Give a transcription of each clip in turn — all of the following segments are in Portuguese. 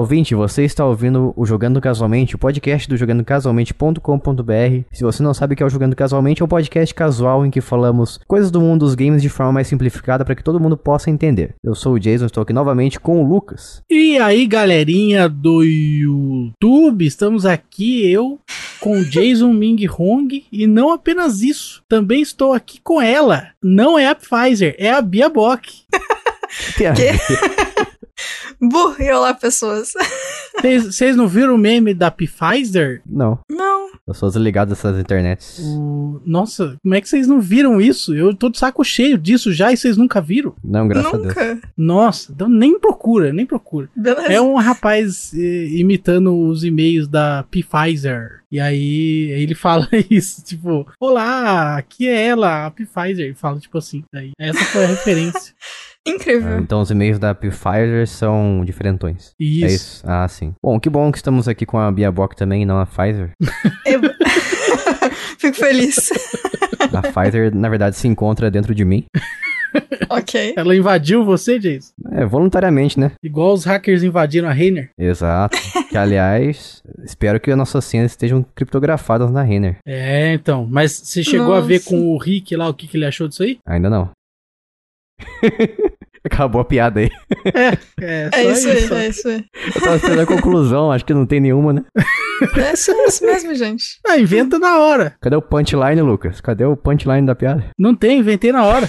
ouvinte, você está ouvindo o Jogando Casualmente, o podcast do jogandocasualmente.com.br. Se você não sabe o que é o Jogando Casualmente, é um podcast casual em que falamos coisas do mundo dos games de forma mais simplificada para que todo mundo possa entender. Eu sou o Jason, estou aqui novamente com o Lucas. E aí, galerinha do YouTube, estamos aqui, eu com Jason Ming Hong e não apenas isso, também estou aqui com ela. Não é a Pfizer, é a Bia Bock. Tem a. Burro, e olá, pessoas. Vocês não viram o meme da Pfizer? Não, Não, eu sou desligado dessas internets. O- Nossa, como é que vocês não viram isso? Eu tô de saco cheio disso já e vocês nunca viram? Não, graças a Deus. nunca. Nossa, então nem procura, nem procura. Beleza. É um rapaz eh, imitando os e-mails da Pfizer. E aí ele fala isso, tipo, olá, aqui é ela, a Pfizer. E fala tipo assim. Daí, essa foi a referência. Incrível. Ah, Então os e-mails da Pfizer são diferentões. Isso. É isso? Ah, sim. Bom, que bom que estamos aqui com a Bia Bock também e não a Pfizer. Eu... Fico feliz. A Pfizer, na verdade, se encontra dentro de mim. ok. Ela invadiu você, Jason? É, voluntariamente, né? Igual os hackers invadiram a Rainer. Exato. que, aliás, espero que as nossas senhas estejam criptografadas na Renner. É, então. Mas você chegou a ver Nossa. com o Rick lá o que, que ele achou disso aí? Ainda não. Acabou a piada aí. É, É só isso aí, é isso aí. Eu tava esperando a conclusão, acho que não tem nenhuma, né? É isso, é isso mesmo, gente. Ah, inventa na hora. Cadê o punchline, Lucas? Cadê o punchline da piada? Não tem, inventei na hora.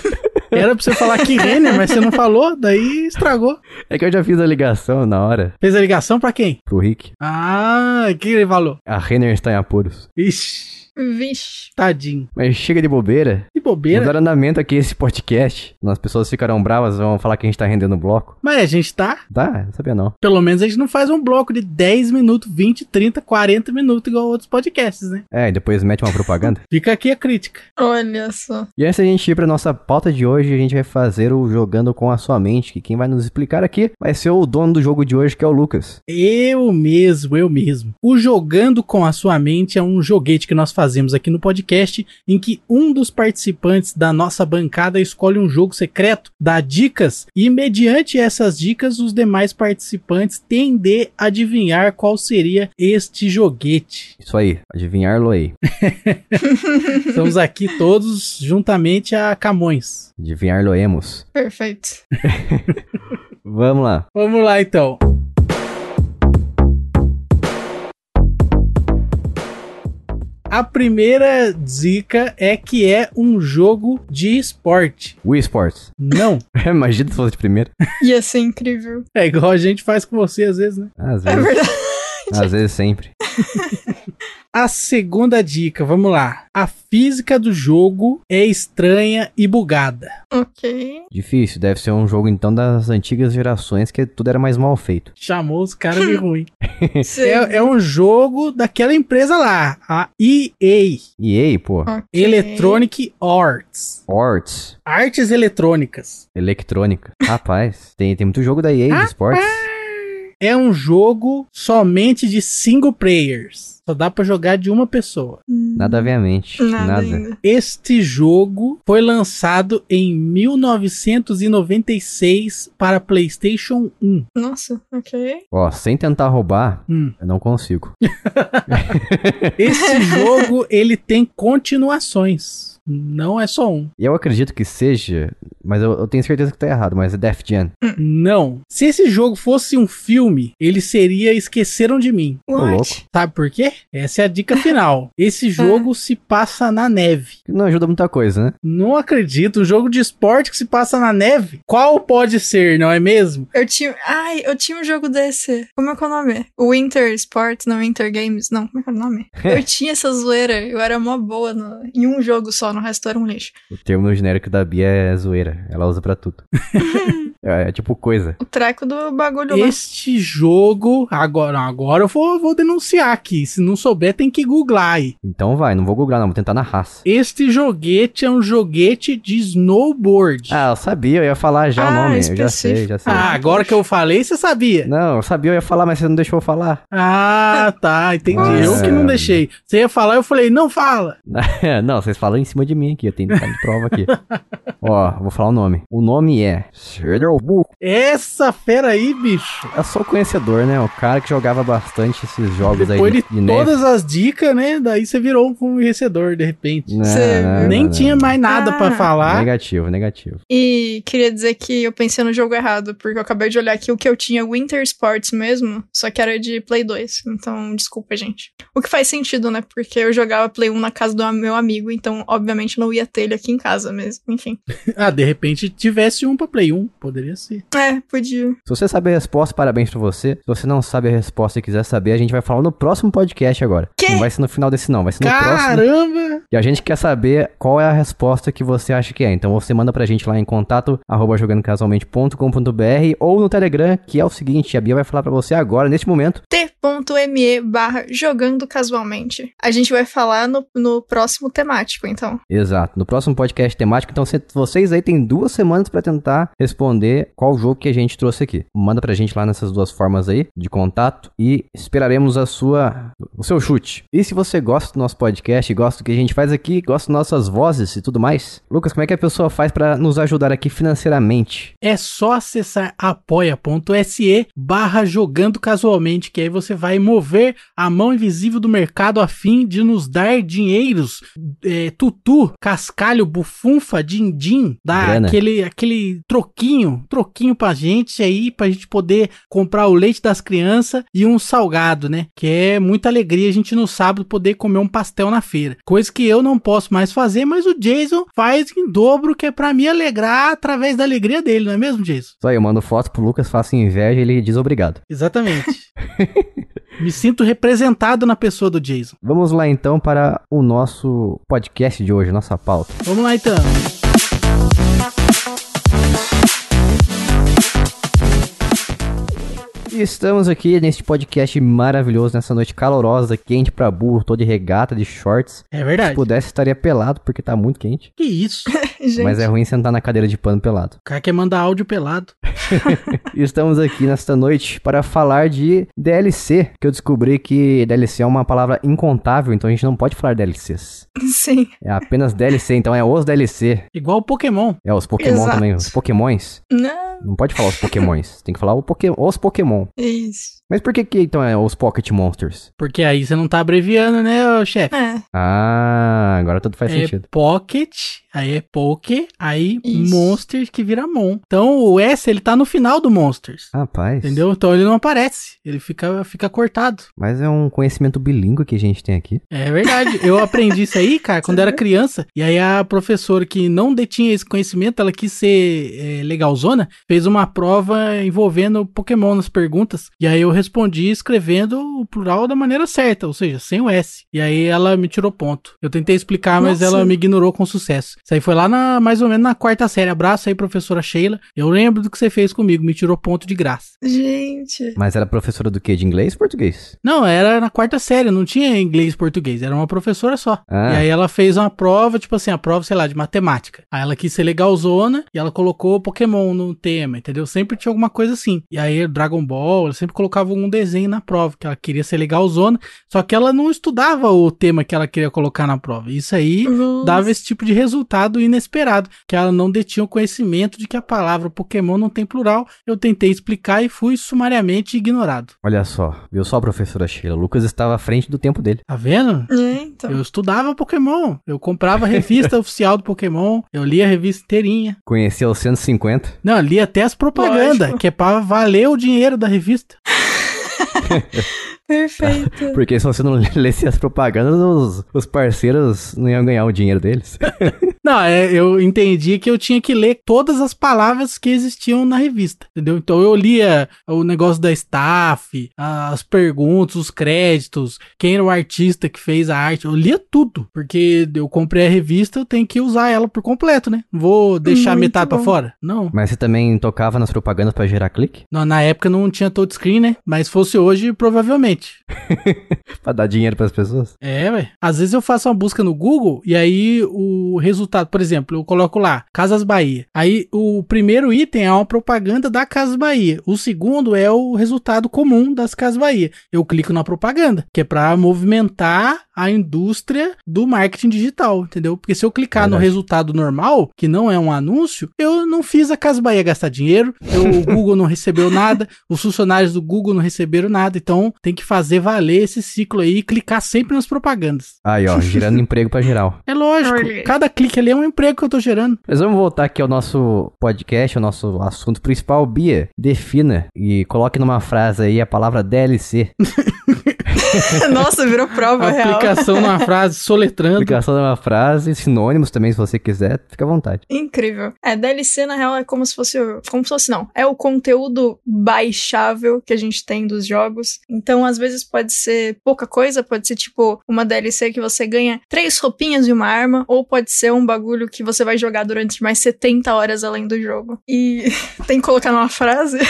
Era pra você falar que Renner, mas você não falou, daí estragou. É que eu já fiz a ligação na hora Fez a ligação pra quem? pro Rick. Ah, o que ele falou? A Renner está em apuros. Ixi, Vixe. tadinho. Mas chega de bobeira. Que Vamos bobeira. dar andamento aqui esse podcast. As pessoas ficarão bravas, vão falar que a gente tá rendendo bloco. Mas a gente tá. Tá, não sabia não. Pelo menos a gente não faz um bloco de 10 minutos, 20, 30, 40 minutos igual outros podcasts, né? É, e depois mete uma propaganda. Fica aqui a crítica. Olha só. E antes da gente ir pra nossa pauta de hoje, a gente vai fazer o Jogando com a Sua Mente, que quem vai nos explicar aqui vai ser o dono do jogo de hoje, que é o Lucas. Eu mesmo, eu mesmo. O Jogando com a Sua Mente é um joguete que nós fazemos aqui no podcast, em que um dos participantes da nossa bancada escolhe um jogo secreto, dá dicas, e mediante essas dicas, os demais participantes têm de adivinhar qual seria este joguete. Isso aí, adivinhar-lo aí. Estamos aqui todos juntamente a Camões. Adivinhar-lo-emos. Perfeito. Vamos lá. Vamos lá então. A primeira dica é que é um jogo de esporte. Wii Sports. Não. Imagina se fosse de primeiro. Ia ser incrível. É igual a gente faz com você às vezes, né? Às É vezes, verdade. às vezes sempre. A segunda dica, vamos lá. A física do jogo é estranha e bugada. Ok. Difícil, deve ser um jogo então das antigas gerações que tudo era mais mal feito. Chamou os caras de ruim. É, é um jogo daquela empresa lá, a EA, EA, pô. Ok. Electronic Arts. Arts. Artes eletrônicas. Eletrônica. Rapaz, tem, tem muito jogo da EA de esportes. É um jogo somente de single players. Só dá pra jogar de uma pessoa. Hum, Nada a ver a mente. Nada, Nada. Este jogo foi lançado em 1996 para PlayStation 1. Nossa, ok. Ó, sem tentar roubar, Hum. eu não consigo. Esse jogo ele tem continuações. Não é só um. E eu acredito que seja, mas eu, eu tenho certeza que tá errado, mas é Def Jam. Não. Se esse jogo fosse um filme, ele seria Esqueceram de Mim. What? louco. Sabe por quê? Essa é a dica final. Esse jogo se passa na neve. Não ajuda muita coisa, né? Não acredito. Um jogo de esporte que se passa na neve? Qual pode ser, não é mesmo? Eu tinha. Ai, eu tinha um jogo desse. Como é que é o nome? O Winter Sports, não Winter Games. Não, como é que é o nome? eu tinha essa zoeira. Eu era mó boa no- em um jogo só, no resto era um lixo. O termo genérico da Bia é zoeira. Ela usa pra tudo. é, é tipo coisa. O treco do bagulho lá. Este jogo. Agora, agora eu vou, vou denunciar aqui. Se Se não souber, tem que googlar aí. Então vai, não vou googlar não, vou tentar na raça. Este joguete é um joguete de snowboard. Ah, eu sabia, eu ia falar já Ah, o nome, eu já específico. sei, já sei. Ah, agora que eu falei, você sabia. Não, eu sabia, eu ia falar, mas você não deixou eu falar. Ah, tá, entendi. Nossa. Eu que não deixei. Você ia falar, eu falei, não fala. não, vocês falam em cima de mim aqui, eu tenho que de prova aqui. Ó, vou falar o nome. O nome é... Essa fera aí, bicho. Eu sou conhecedor, né? O cara que jogava bastante esses jogos Depois aí de, de. Todas as dicas, né? Daí você virou um conhecedor, de repente. Não, Você não, Nem não, tinha mais nada Ah. pra falar. Negativo, negativo. E queria dizer que eu pensei no jogo errado, porque eu acabei de olhar aqui o que eu tinha Winter Sports mesmo, só que era de Play 2. Então, desculpa, gente. O que faz sentido, né? Porque eu jogava Play 1 na casa do meu amigo, então, obviamente, não ia ter ele aqui em casa mesmo. Enfim. Ah, de repente tivesse um pra Play 1, poderia ser. É, podia. Se você sabe a resposta, parabéns pra você. Se você não sabe a resposta e quiser saber, a gente vai falar no próximo podcast agora. Quê? Não vai ser no final desse não, vai ser no próximo. Caramba! E a gente quer saber qual é a resposta que você acha que é. Então você manda pra gente lá em contato arroba jogandocasualmente.com.br ou no Telegram, que é o seguinte, a Bia vai falar pra você agora, neste momento. t.me barra jogando casualmente. A gente vai falar no, no próximo temático, então. Exato, no próximo podcast temático. Então cê- vocês aí têm duas semanas pra tentar responder qual jogo que a gente trouxe aqui. Manda pra gente lá nessas duas formas aí de contato e esperaremos a sua o seu chute. E se você gosta do nosso podcast, gosta do que a gente faz aqui, gosta das nossas vozes e tudo mais, Lucas, como é que a pessoa faz pra nos ajudar aqui financeiramente? É só acessar apoia.se barra jogando casualmente, que aí você vai mover a mão invisível do mercado a fim de nos dar dinheiros, é, tutu, cascalho, bufunfa, din-din, dar Grana. aquele, aquele troquinho, troquinho pra gente aí, pra gente poder comprar o leite das crianças e um salgado, né? Que é muita alegria a gente no sábado poder comer um pastel na feira. Coisa que eu não posso mais fazer, mas o Jason faz em dobro, que é pra me alegrar através da alegria dele, não é mesmo, Jason? Só eu mando foto pro Lucas, faço inveja e ele diz obrigado. Exatamente. Me sinto representado na pessoa do Jason. Vamos lá então para o nosso podcast de hoje, nossa pauta. Vamos lá então. Estamos aqui neste podcast maravilhoso, nessa noite calorosa, quente pra burro, tô de regata, de shorts. É Se verdade. pudesse, estaria pelado, porque tá muito quente. Que isso? O Gente. Mas é ruim sentar na cadeira de pano pelado. cara quer mandar áudio pelado. E estamos aqui nesta noite para falar de DLC, que eu descobri que DLC é uma palavra incontável, então a gente não pode falar DLCs. Sim. É apenas DLC, então é os DLC. Igual o Pokémon. É os Pokémon Exato. também, os Pokémons. Não. Não pode falar os Pokémons, tem que falar o Poké- os Pokémon. Isso. Mas por que que então é os Pocket Monsters? Porque aí você não tá abreviando, né, chefe? É. Ah, agora tudo faz é sentido. Pocket, aí é Poké, aí Isso. Monsters que vira Mon. Então o S ele tá no final do Monsters. Rapaz. Entendeu? Então ele não aparece. Ele fica, fica cortado. Mas é um conhecimento bilíngue que a gente tem aqui. É verdade. Eu aprendi isso aí, cara, quando era criança. E aí a professora que não detinha esse conhecimento, ela quis ser é, legalzona, fez uma prova envolvendo Pokémon nas perguntas. E aí eu respondi escrevendo o plural da maneira certa, ou seja, sem o S. E aí ela me tirou ponto. Eu tentei explicar, mas Nossa. ela me ignorou com sucesso. Isso aí foi lá na, mais ou menos na quarta série. Abraço aí, professora Sheila. Eu lembro do que você fez comigo, me tirou ponto de graça. Gente. Mas era professora do quê? De inglês ou português? Não, era na quarta série, não tinha inglês e português, era uma professora só. Ah. E aí ela fez uma prova, tipo assim, a prova, sei lá, de matemática. Aí ela quis ser legalzona e ela colocou Pokémon no tema, entendeu? Sempre tinha alguma coisa assim. E aí Dragon Ball, ela sempre colocava algum desenho na prova, que ela queria ser legalzona, só que ela não estudava o tema que ela queria colocar na prova. Isso aí Nossa. dava esse tipo de resultado inesperado, que ela não detinha o conhecimento de que a palavra Pokémon não tem plural. Eu tentei explicar e fui sumariamente ignorado. Olha só, viu só, professora Sheila? O Lucas estava à frente do tempo dele. Tá vendo? É, então. Eu estudava Pokémon. Eu comprava a revista oficial do Pokémon. Eu lia a revista inteirinha. Conhecia os 150. Não, lia até as propagandas, Lógico. que é pra valer o dinheiro da revista. Perfeito. Porque se você não lesse as propagandas, os, os parceiros não iam ganhar o dinheiro deles. Não, é, eu entendi que eu tinha que ler todas as palavras que existiam na revista, entendeu? Então eu lia o negócio da staff, as perguntas, os créditos, quem era o artista que fez a arte, eu lia tudo, porque eu comprei a revista, eu tenho que usar ela por completo, né? Não Vou deixar Muito metade pra bom. fora? Não. Mas você também tocava nas propagandas pra gerar clique? Não, Na época não tinha touchscreen, né? Mas fosse hoje, provavelmente. Pra dar dinheiro pras pessoas? É, ué. Às vezes eu faço uma busca no Google e aí o resultado, por exemplo, eu coloco lá, Casas Bahia. Aí o primeiro item é uma propaganda da Casas Bahia. O segundo é o resultado comum das Casas Bahia. Eu clico na propaganda, que é pra movimentar a indústria do marketing digital, entendeu? Porque se eu clicar no resultado normal, que não é um anúncio, eu não fiz a Casa Bahia gastar dinheiro, eu- o Google não recebeu nada, os funcionários do Google não receberam nada, então tem que fazer valer esse ciclo aí e clicar sempre nas propagandas. Aí, ó, gerando emprego pra geral. É lógico, cada clique ali é um emprego que eu tô gerando. Mas vamos voltar aqui ao nosso podcast, ao nosso assunto principal. Bia, defina e coloque numa frase aí a palavra DLC. Nossa, virou prova real. Aplicação numa frase, soletrando. Aplicação de uma frase, sinônimos também, se você quiser, fica à vontade. Incrível. É, DLC, na real, é como se fosse. Como se fosse, não. É o conteúdo baixável que a gente tem dos jogos. Então, às vezes, pode ser pouca coisa, pode ser tipo uma DLC que você ganha três roupinhas e uma arma, ou pode ser um bagulho que você vai jogar durante mais 70 horas além do jogo. E tem que colocar numa frase.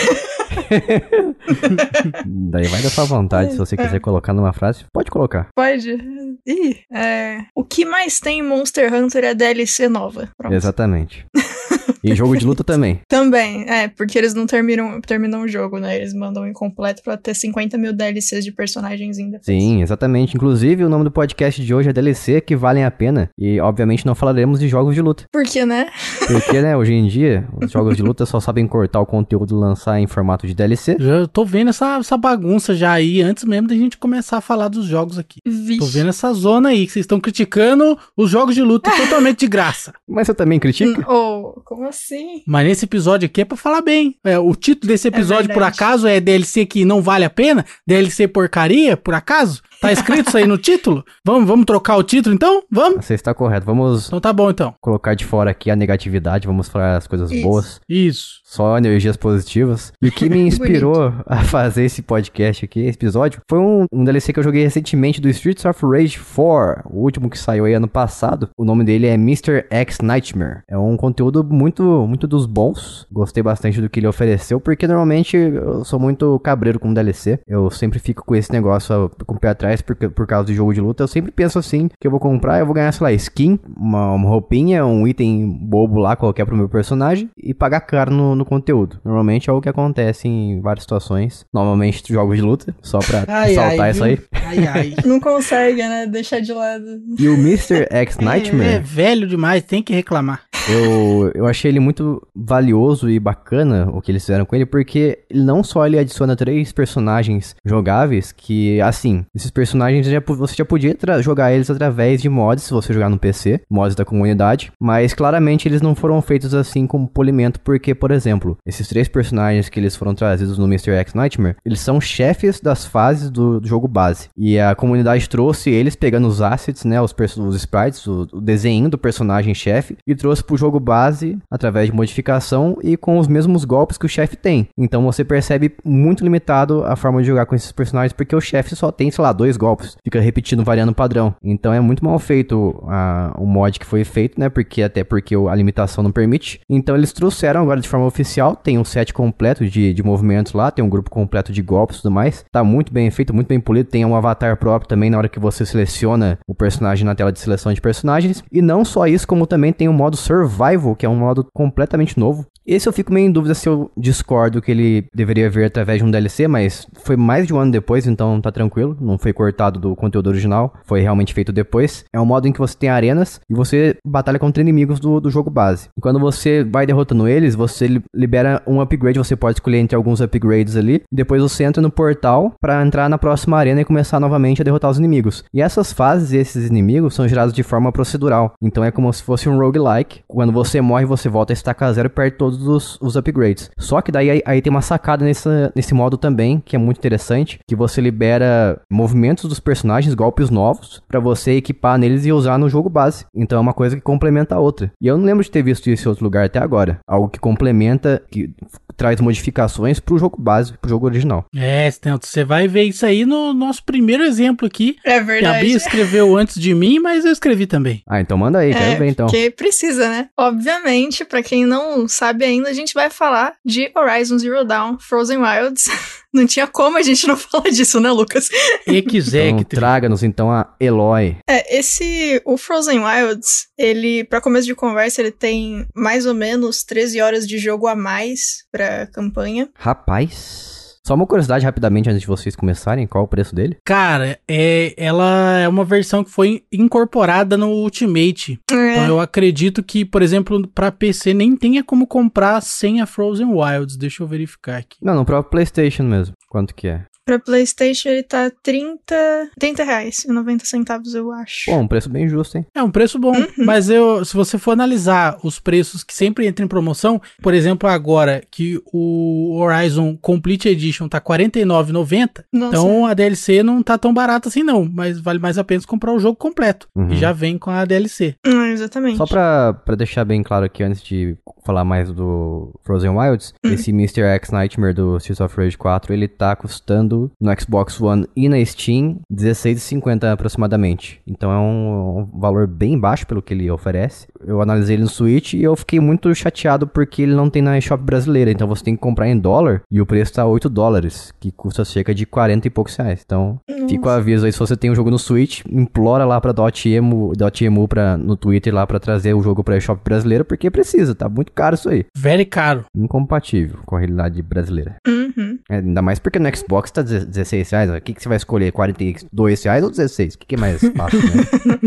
Daí vai da sua vontade, se você quiser colocar numa frase, pode colocar. Pode. Ih, é. O que mais tem em Monster Hunter é DLC nova. Pronto. Exatamente. E jogo de luta também. Também, é, porque eles não terminam, terminam o jogo, né? Eles mandam incompleto pra ter 50 mil DLCs de personagens ainda. Sim, exatamente. Inclusive, o nome do podcast de hoje é DLC, que valem a pena. E, obviamente, não falaremos de jogos de luta. Por quê, né? Porque, né, hoje em dia, os jogos de luta só sabem cortar o conteúdo e lançar em formato de DLC. Já tô vendo essa, essa bagunça já aí, antes mesmo da gente começar a falar dos jogos aqui. Tô Vixe. vendo essa zona aí, que vocês estão criticando os jogos de luta totalmente de graça. Mas você também critica? Oh, como assim? Mas nesse episódio aqui é pra falar bem. É, o título desse episódio, por verdade. acaso, é DLC que não vale a pena? DLC porcaria, por acaso? Tá escrito isso aí no título? Vamos, vamos trocar o título então? Vamos? Você está correto. Vamos Então tá bom então. colocar de fora aqui a negatividade, vamos falar as coisas Isso. boas. Isso. Só energias positivas. E o que me inspirou a fazer esse podcast aqui, esse episódio, foi um, um DLC que eu joguei recentemente do Streets of Rage 4, o último que saiu aí ano passado. O nome dele é Mr. X Nightmare. É um conteúdo muito, muito dos bons. Gostei bastante do que ele ofereceu, porque normalmente eu sou muito cabreiro com DLC. Eu sempre fico com esse negócio com o pé atrás por, por causa de jogo de luta. Eu sempre penso assim, que eu vou comprar, eu vou ganhar, sei lá, skin, uma, uma roupinha, um item bobo lá, qualquer pro meu personagem, e pagar caro no, no conteúdo. Normalmente é o que acontece em várias situações. Normalmente jogos de luta, só pra saltar isso aí. Ai, ai. Não consegue, né? Deixar de lado. E o Mr. X É, Nightmare, velho demais, tem que reclamar. eu, eu achei ele muito valioso e bacana o que eles fizeram com ele, porque ele não só ele adiciona três personagens jogáveis, que assim, esses personagens já, você já podia jogar eles através de mods, se você jogar no PC, mods da comunidade, mas claramente eles não foram feitos assim como polimento, porque, por exemplo, esses três personagens que eles foram trazidos no Mr. X Nightmare, eles são chefes das fases do, do jogo base, e a comunidade trouxe eles pegando os assets, né, os, os sprites, o, o desenho do personagem chefe, e trouxe pro jogo base através de modificação e com os mesmos golpes que o chefe tem. Então você percebe muito limitado a forma de jogar com esses personagens, porque o chefe só tem, sei lá, dois golpes, fica repetindo, variando o padrão. Então é muito mal feito a, o mod que foi feito, né, porque até porque a limitação não permite. Então eles trouxeram agora de forma oficial, tem um set completo de, de movimentos lá, tem um grupo completo de golpes e tudo mais. Tá muito bem feito, muito bem polido, tem um avatar próprio também na hora que você seleciona o personagem na tela de seleção de personagens. E não só isso, como também tem o modo Survival, que é um modo completamente novo. Esse eu fico meio em dúvida se eu discordo que ele deveria vir através de um DLC, mas foi mais de um ano depois, então tá tranquilo. Não foi cortado do conteúdo original, foi realmente feito depois. É um modo em que você tem arenas e você batalha contra inimigos do, do jogo base. E quando você vai derrotando eles, você li- libera um upgrade, você pode escolher entre alguns upgrades ali. Depois você entra no portal pra entrar na próxima arena e começar novamente a derrotar os inimigos. E essas fases, esses inimigos, são gerados de forma procedural. Então é como se fosse um roguelike. Quando você morre, você volta a estacar zero e perde todos os, os upgrades. Só que daí aí, aí tem uma sacada nessa, nesse modo também, que é muito interessante, que você libera movimentos dos personagens, golpes novos, pra você equipar neles e usar no jogo base. Então é uma coisa que complementa a outra. E eu não lembro de ter visto isso em outro lugar até agora. Algo que complementa, que traz modificações pro jogo base, pro jogo original. É, Stento, você vai ver isso aí no nosso primeiro exemplo aqui. É Que a verdade. Bia escreveu antes de mim, mas eu escrevi também. Ah, então manda aí, quero É, ver então. porque precisa, né? Obviamente, pra quem não sabe ainda, a gente vai falar de Horizon Zero Dawn Frozen Wilds. Não tinha como a gente não falar disso, né, Lucas? E quiser Então, que traga-nos então a Eloy. É, esse. O Frozen Wilds, ele, pra começo de conversa, ele tem mais ou menos 13 horas de jogo a mais pra campanha. Rapaz. Só uma curiosidade rapidamente antes de vocês começarem, qual o preço dele? Cara, é, ela é uma versão que foi incorporada no Ultimate. Então É, eu acredito que, por exemplo, pra PC nem tenha como comprar sem a Frozen Wilds. Deixa eu verificar aqui. Não, no próprio PlayStation mesmo. Quanto que é? Pra PlayStation ele tá 30. 30 reais e 90 centavos, eu acho. Pô, um preço bem justo, hein? É um preço bom, mas eu, se você for analisar os preços que sempre entram em promoção, por exemplo, agora que o Horizon Complete Edition tá R$ 49,90, Nossa. então a DLC não tá tão barata assim não, mas vale mais a pena comprar o jogo completo. Uhum. E já vem com a DLC. Hum, exatamente. Só pra, pra deixar bem claro aqui, antes de falar mais do Frozen Wilds, Hum. esse Mr. X Nightmare do Streets of Rage 4, ele tá custando no Xbox One e na Steam R$16,50 aproximadamente. Então é um, um valor bem baixo pelo que ele oferece. Eu analisei ele no Switch e eu fiquei muito chateado porque ele não tem na eShop brasileira. Então você tem que comprar em dólar e o preço tá 8 dólares, que custa cerca de 40 e poucos reais. Então Fica o aviso aí, se você tem um jogo no Switch, implora lá pra Dotemu, Dotemu pra, no Twitter lá pra trazer o jogo pra eShop brasileira, porque precisa, tá muito caro isso aí. Very caro. Incompatível com a realidade brasileira. Uhum. É, ainda mais porque no Xbox tá 16 reais, o que, que você vai escolher, 42 reais ou 16? O que, que é mais fácil, né?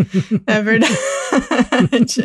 É verdade.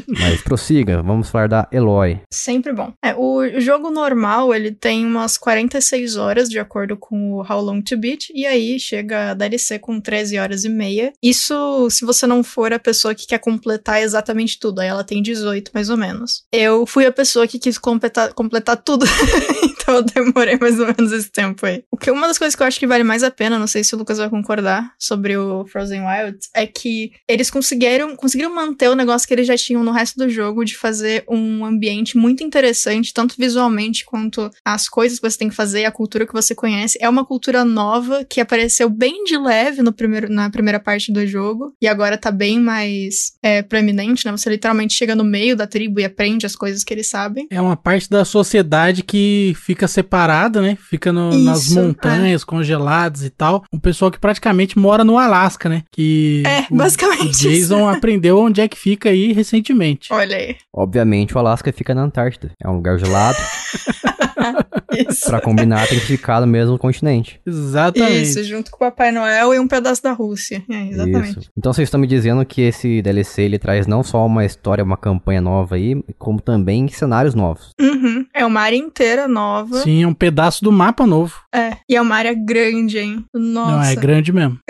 Mas prossiga, vamos falar da Eloy. Sempre bom. É, o jogo normal, ele tem umas 46 horas, de acordo com o How Long to Beat, e aí chega a DLC com 13 horas e meia. Isso se você não for a pessoa que quer completar exatamente tudo, aí ela tem 18, mais ou menos. Eu fui a pessoa que quis completar, completar tudo, então eu demorei mais ou menos esse tempo aí. O que uma das coisas que eu acho que vale mais a pena, não sei se o Lucas vai concordar, sobre o Frozen Wilds, é que eles conseguiram, conseguiram manter o negócio que eles já tinham no resto do jogo de fazer um ambiente muito interessante, tanto visualmente quanto as coisas que você tem que fazer, a cultura que você conhece. É uma cultura nova que apareceu bem de leve no primeiro, na primeira parte do jogo e agora tá bem mais é, proeminente, né? Você literalmente chega no meio da tribo e aprende as coisas que eles sabem. É uma parte da sociedade que fica separada, né? Fica no- nas Isso, montanhas congeladas e tal. Um pessoal que praticamente mora no Alasca, né? Que É, o- basicamente o Jason aprendeu onde é que fica aí recentemente. Olha aí. Obviamente o Alasca fica na Antártida. É um lugar gelado, Isso. pra combinar tem que ficar no mesmo continente. Exatamente. Isso, junto com o Papai Noel e um pedaço da Rússia. É, exatamente. Isso. Então vocês estão me dizendo que esse DLC ele traz não só uma história, uma campanha nova aí, como também cenários novos. Uhum. É uma área inteira nova. Sim, é um pedaço do mapa novo. É. E é uma área grande, hein? Nossa. Não, é grande mesmo.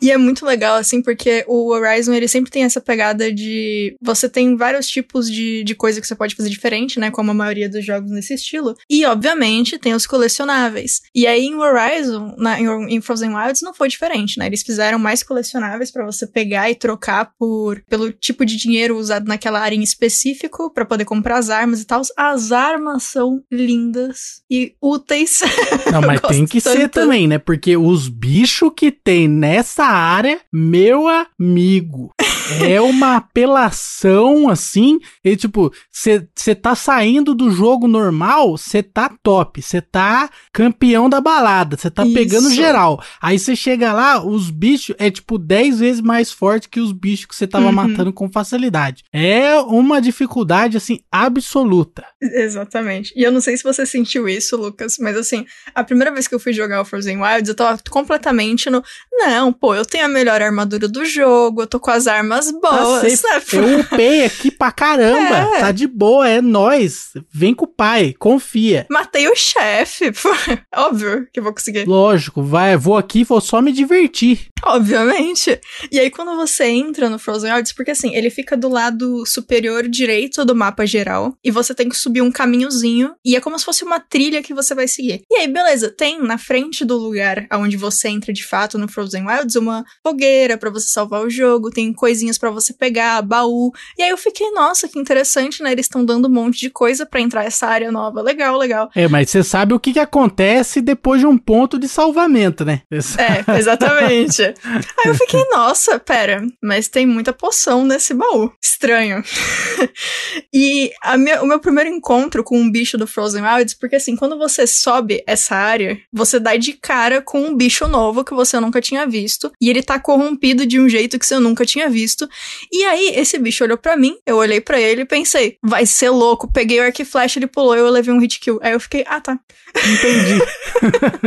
E é muito legal, assim, porque o Horizon, ele sempre tem essa pegada de... Você tem vários tipos de, de coisa que você pode fazer diferente, né? Como a maioria dos jogos nesse estilo. E, obviamente, tem os colecionáveis. E aí, em Horizon, na, em, em Frozen Wilds, não foi diferente, né? Eles fizeram mais colecionáveis pra você pegar e trocar por pelo tipo de dinheiro usado naquela área em específico, pra poder comprar as armas e tal. As armas são lindas e úteis. Não, mas tem que ser tanto. Também, né? Porque os bichos que tem nessa área, meu amigo, é uma apelação assim. E tipo, você tá saindo do jogo normal, você tá top, você tá campeão da balada, você tá Isso. pegando geral. Aí você chega lá, os bichos é tipo 10 vezes mais forte que os bichos que você tava Uhum. matando com facilidade. É uma dificuldade assim absoluta. Exatamente. E eu não sei se você sentiu isso, Lucas, mas assim, a primeira vez que eu fui jogar o Frozen Wilds, eu tava completamente no. Não, pô, eu tenho a melhor armadura do jogo, eu tô com as armas umas boas. Tá né? Eu upei aqui pra caramba. É. Tá de boa, é nóis. Vem com o pai, confia. Matei o chefe. Óbvio que eu vou conseguir. Lógico, vai, vou aqui, vou só me divertir. Obviamente. E aí, quando você entra no Frozen Wilds, porque assim, ele fica do lado superior direito do mapa geral, e você tem que subir um caminhozinho, e é como se fosse uma trilha que você vai seguir. E aí, beleza, tem na frente do lugar onde você entra de fato no Frozen Wilds uma fogueira pra você salvar o jogo, tem coisinhas pra você pegar, baú. E aí eu fiquei, nossa, que interessante, né? Eles estão dando um monte de coisa pra entrar essa área nova. Legal, legal. É, mas você sabe o que, que acontece depois de um ponto de salvamento, né? É, exatamente. Aí eu fiquei, nossa, pera, mas tem muita poção nesse baú. Estranho. e a minha- o meu primeiro encontro com um bicho do Frozen Wilds, porque assim, quando você sobe essa área, você dá de cara com um bicho novo que você nunca tinha visto, e ele tá corrompido de um jeito que você nunca tinha visto. E aí, esse bicho olhou pra mim, eu olhei pra ele e pensei, vai ser louco. Peguei o arco e flecha, ele pulou e eu levei um hit kill. Aí eu fiquei, ah tá. Entendi.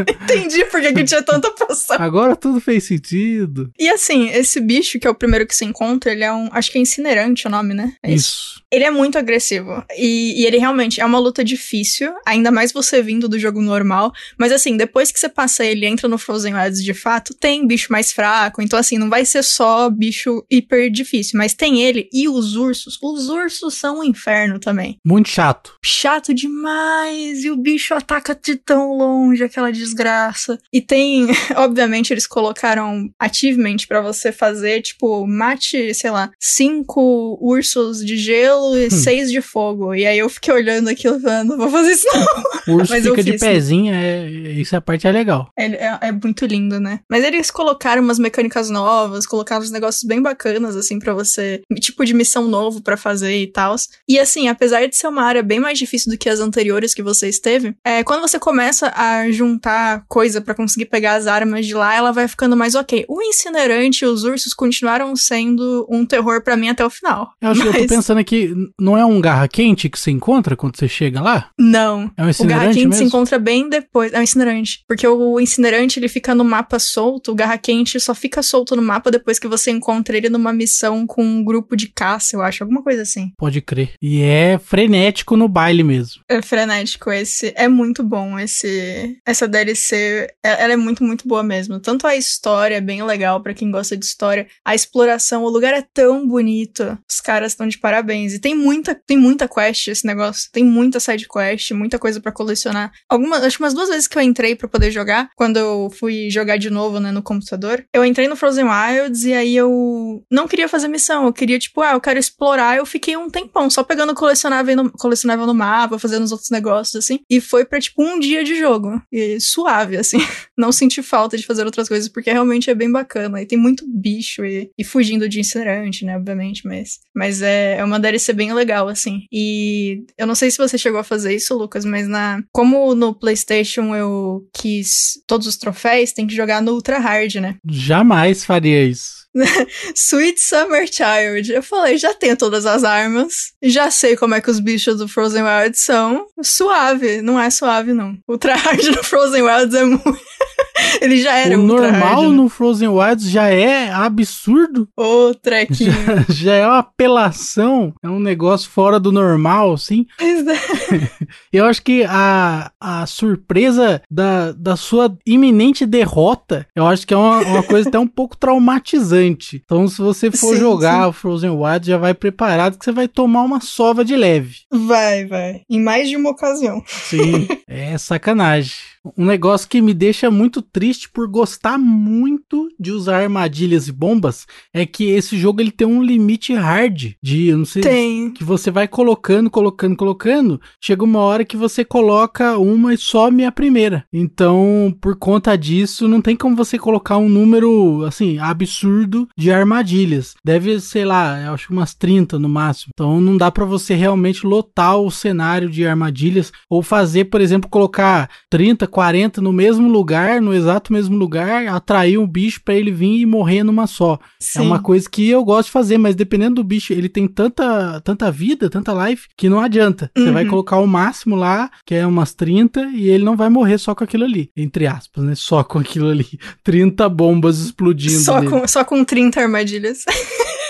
Entendi por que tinha tanta poção. Agora tudo fez sentido. E assim, esse bicho, que é o primeiro que você encontra, ele é um. Acho que é incinerante o nome, né? É Isso. Ele é muito agressivo. E, e ele realmente é uma luta difícil, ainda mais você vindo do jogo normal. Mas assim, depois que você passa ele e entra no Frozen Wilds de fato, tem bicho mais fraco. Então, assim, não vai ser só bicho hiper difícil. Mas tem ele e os ursos. Os ursos são um inferno também. Muito chato. Chato demais! E o bicho ataca de tão longe, aquela desgraça. E tem, obviamente, eles colocaram achievement pra você fazer, tipo, mate, sei lá, cinco ursos de gelo e seis de fogo. E aí eu fiquei olhando aquilo falando, não vou fazer isso não. O urso Mas fica de pezinho, é, isso a parte é legal. É, é- é muito lindo, né? Mas eles colocaram umas mecânicas novas, colocaram uns negócios bem bacanas, assim, pra você. Tipo de missão novo pra fazer e tal. E assim, apesar de ser uma área bem mais difícil do que as anteriores que você esteve, é, quando você começa a juntar coisa pra conseguir pegar as armas de lá, ela vai ficando mais ok. O incinerante e os ursos continuaram sendo um terror pra mim até o final. Eu acho que eu tô Mas pensando aqui, não é um garra quente que você encontra quando você chega lá? Não. É um O incinerante Garra Quente mesmo? se encontra bem depois. É um incinerante. Porque o incinerante ele fica no mapa solto, o Garra Quente só fica solto no mapa depois que você encontra ele numa missão com um grupo de caça, eu acho. Alguma coisa assim. Pode crer. E é frenético no baile mesmo. É frenético esse. É muito bom esse. Essa DLC. é- Ela é muito, muito boa mesmo. Tanto a história é bem legal pra quem gosta de história. A exploração, o lugar é tão bonito. Os caras estão de parabéns. E tem muita, tem muita quest esse negócio. Tem muita side quest, muita coisa pra colecionar. Algumas, acho que umas duas vezes que eu entrei pra poder jogar, quando eu fui jogar de novo, né, no computador, eu entrei no Frozen Wilds e aí eu não queria fazer missão. Eu queria, tipo, ah, eu quero explorar. Eu fiquei um tempão só pegando colecionável no, colecionável no mapa, fazendo os outros negócios, assim. E foi pra, tipo, um dia de jogo. E suave, assim. Não senti falta de fazer outras coisas, porque realmente é bem bacana. E tem muito bicho e, e fugindo de incinerante, né, obviamente, mas, mas é, é uma DLC bem legal, assim. E eu não sei se você chegou a fazer isso, Lucas, mas na como no PlayStation eu quis todos os troféus, tem que jogar no Ultra Hard, né? Jamais faria isso. Sweet Summer Child. Eu falei, já tenho todas as armas, já sei como é que os bichos do Frozen Wilds são. Suave, não é suave, não. Ultra Hard no Frozen Wilds é muito. Ele já era o normal né? no Frozen Wilds já é absurdo. Ô, trequinho. Já é uma apelação. É um negócio fora do normal, assim. Né? Eu acho que a, a surpresa da, da sua iminente derrota, eu acho que é uma, uma coisa até um pouco traumatizante. Então, se você for Sim, jogar o Frozen Wild, já vai preparado que você vai tomar uma sova de leve. Vai, vai. Em mais de uma ocasião. Sim, é sacanagem. Um negócio que me deixa muito triste por gostar muito de usar armadilhas e bombas é que esse jogo ele tem um limite hard de, eu não sei, Tem. que você vai colocando, colocando, colocando, chega uma hora que você coloca uma e some a primeira. Então, por conta disso, não tem como você colocar um número, assim, absurdo de armadilhas. Deve, sei lá, eu acho umas 30 no máximo. Então, não dá pra você realmente lotar o cenário de armadilhas ou fazer, por exemplo, colocar 30, 40 no mesmo lugar, no exato mesmo lugar, atrair um bicho pra ele vir e morrer numa só. Sim. É uma coisa que eu gosto de fazer, mas dependendo do bicho, ele tem tanta, tanta vida, tanta life, que não adianta. Você Uhum. vai colocar o máximo lá, que é umas 30, e ele não vai morrer só com aquilo ali. Entre aspas, né? Só com aquilo ali. 30 bombas explodindo. Só nele. com, só com 30 armadilhas.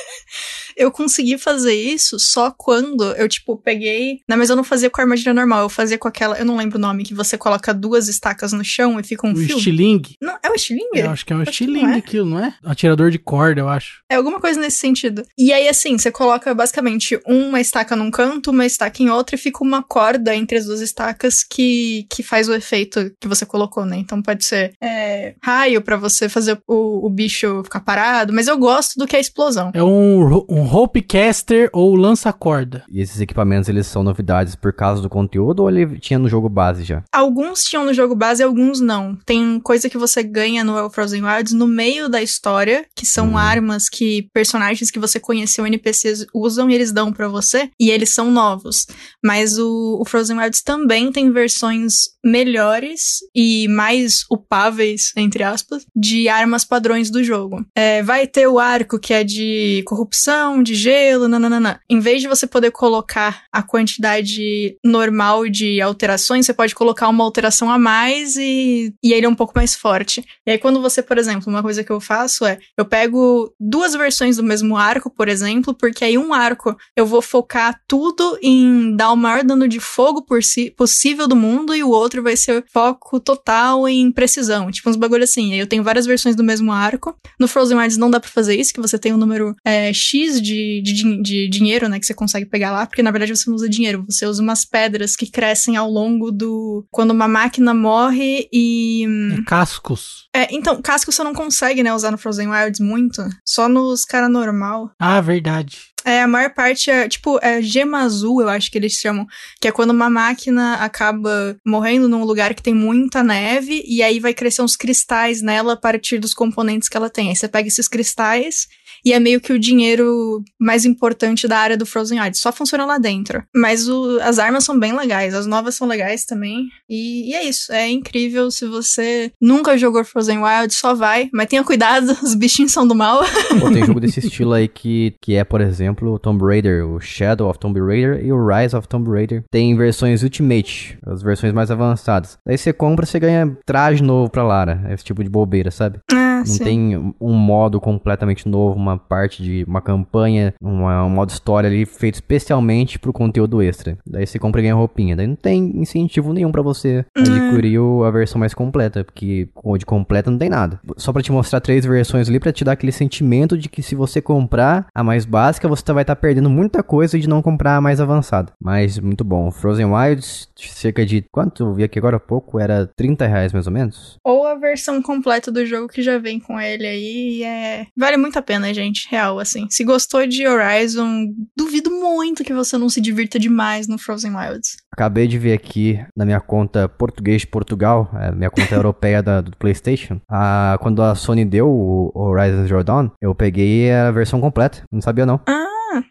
eu consegui fazer isso só quando eu, tipo, peguei. Não, mas eu não fazia com a armadilha normal, eu fazia com aquela. Eu não lembro o nome, que você coloca duas estacas no chão e fica um o fio. estilingue? Não, é o estilingue? Eu acho que é um Acho que estilingue não é. aquilo, não é? Atirador de corda, eu acho. É alguma coisa nesse sentido. E aí, assim, você coloca basicamente uma estaca num canto, uma estaca em outra, e fica uma corda entre as duas estacas que, que faz o efeito que você colocou, né? Então pode ser é, raio pra você fazer o, o bicho ficar parado, mas eu gosto do que é explosão. É um, ro- um rope caster ou lança-corda. E esses equipamentos, eles são novidades por causa do conteúdo ou ele tinha no jogo base já? Alguns tinham no jogo base, alguns não. Tem coisa que você ganha no El Frozen Wilds no meio da história, que são Uhum. armas que personagens que você conheceu, NPCs, usam e eles dão pra você, e eles são novos. Mas o, o Frozen Wilds também tem versões melhores e mais upáveis, entre aspas, de armas padrões do jogo. É, vai ter o arco que é de corrupção, de gelo, nananana. Em vez de você poder colocar a quantidade normal de alterações, você pode colocar uma alteração a mais e, e ele é um pouco mais forte. E aí, quando você, por exemplo, uma coisa que eu faço é, eu pego duas versões do mesmo arco, por exemplo, porque aí um arco eu vou focar tudo em dar o maior dano de fogo por si, possível do mundo e o outro vai ser foco total em precisão. Tipo, uns bagulho assim. Aí eu tenho várias versões do mesmo arco. No Frozen Wilds não dá pra fazer isso, que você tem um número é, X de, de, de dinheiro, né, que você consegue pegar lá, porque na verdade você não usa dinheiro, você usa umas pedras que crescem ao longo do. Quando uma máquina morre e. É cascos. É, então, casco você não consegue, né, usar no Frozen Wilds muito. Só nos cara normal. Ah, verdade. É, a maior parte é, tipo, é gema azul, eu acho que eles chamam. Que é quando uma máquina acaba morrendo num lugar que tem muita neve, e aí vai crescer uns cristais nela a partir dos componentes que ela tem. Aí você pega esses cristais e é meio que o dinheiro mais importante da área do Frozen Wilds. Só funciona lá dentro. Mas o- as armas são bem legais, as novas são legais também. E, e é isso, é incrível. Se você nunca jogou Frozen Wilds, só vai. Mas tenha cuidado, os bichinhos são do mal. Pô, tem jogo desse estilo aí que, que é, por exemplo, o Tomb Raider, o Shadow of Tomb Raider e o Rise of Tomb Raider. Tem versões Ultimate, as versões mais avançadas. Daí você compra, você ganha traje novo pra Lara. Esse tipo de bobeira, sabe? Não sim. tem um modo completamente novo, uma parte de uma campanha, uma- um modo história ali feito especialmente pro conteúdo extra. Daí você compra e ganha roupinha. Daí não tem incentivo nenhum pra você adquirir o- a versão mais completa, porque de completa não tem nada. Só pra te mostrar três versões ali pra te dar aquele sentimento de que se você comprar a mais básica, você tá- vai estar perdendo muita coisa de não comprar a mais avançada. Mas muito bom. Frozen Wilds, cerca de quanto eu vi aqui agora há pouco, era 30 reais mais ou menos. Ou a versão completa do jogo que já vem com ele aí. e É... Vale muito a pena, gente. Real, assim. Se gostou de Horizon, duvido muito que você não se divirta demais no Frozen Wilds. Acabei de ver aqui na minha conta português de Portugal, é, minha conta europeia da- do PlayStation. A, quando a Sony deu o Horizon Zero Dawn, eu peguei a versão completa. Não sabia não. Ah,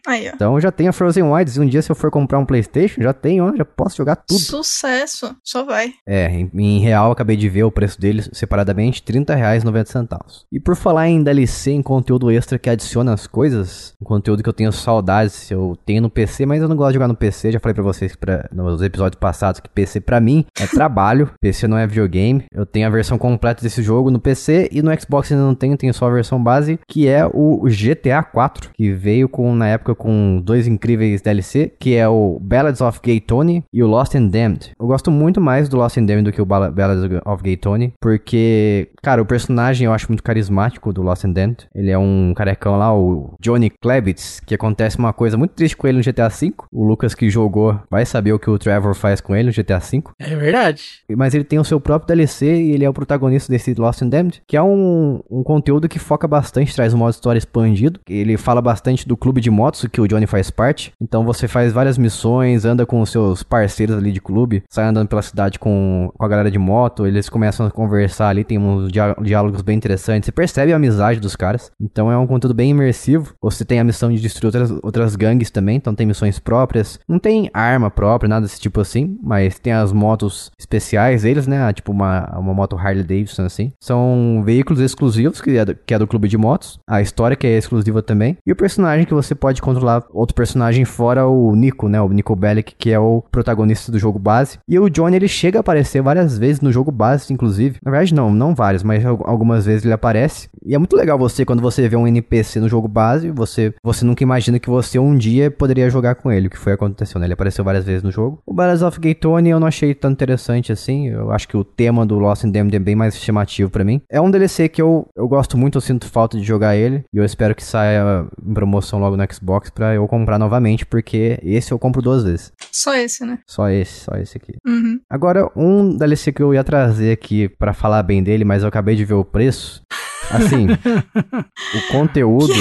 aí, ó. Então já tem a Frozen Wilds. E um dia, se eu for comprar um PlayStation, já tenho, ó, já posso jogar tudo. Sucesso. Só vai. É, em, em real, acabei de ver o preço dele separadamente, R$ 30,90. E por falar em DLC, em conteúdo extra que adiciona as coisas, um conteúdo que eu tenho saudades, eu tenho no PC, mas eu não gosto de jogar no PC, já falei pra vocês pra, nos episódios passados que PC pra mim é trabalho, PC não é videogame. Eu tenho a versão completa desse jogo no PC e no Xbox ainda não tenho, tenho só a versão base, que é o GTA 4, que veio com na época com dois incríveis DLC, que é o Ballads of Gay Tony e o Lost and Damned. Eu gosto muito mais do Lost and Damned do que o Balla- Ballads of Gay Tony, porque, cara, o personagem eu acho muito carismático do Lost and Damned. Ele é um carecão lá, o Johnny Klebitz, que acontece uma coisa muito triste com ele no GTA V. O Lucas que jogou vai saber o que o Trevor faz com ele no GTA V. É verdade. Mas ele tem o seu próprio DLC e ele é o protagonista desse Lost and Damned, que é um, um conteúdo que foca bastante, traz um modo história expandido. Ele fala bastante do clube de motos que o Johnny faz parte. Então você faz várias missões, anda com os seus parceiros ali de clube, sai andando pela cidade com, com a galera de moto, eles começam a conversar ali, tem uns diá- diálogos bem interessantes. Você percebe a amizade dos caras. Então é um conteúdo bem imersivo. Você tem a missão de destruir outras, outras gangues também, então tem missões próprias. Não tem arma própria, nada desse tipo assim, mas tem as motos especiais deles, né? Tipo uma, uma moto Harley Davidson assim. São veículos exclusivos, que é, do, que é do clube de motos. A história que é exclusiva também. E o personagem que você pode controlar outro personagem fora o Nico, né? O Nico Bellic, que é o protagonista do jogo base. E o Johnny, ele chega a aparecer várias vezes no jogo base, inclusive. Na verdade, não, não várias, mas algumas vezes ele aparece. E é muito legal você, quando você vê um NPC no jogo base, você, você nunca imagina que você um dia poderia jogar com ele, o que foi acontecendo, né? Ele apareceu várias vezes no jogo. O Battles of Gaytone eu não achei tão interessante assim. Eu acho que o tema do Lost in Damned é bem mais chamativo para mim. É um DLC que eu, eu gosto muito, eu sinto falta de jogar ele. E eu espero que saia em promoção logo no Xbox pra eu comprar novamente, porque esse eu compro duas vezes. Só esse, né? Só esse, só esse aqui. Uhum. Agora, um DLC que eu ia trazer aqui para falar bem dele, mas eu acabei de ver o preço. Assim, o conteúdo.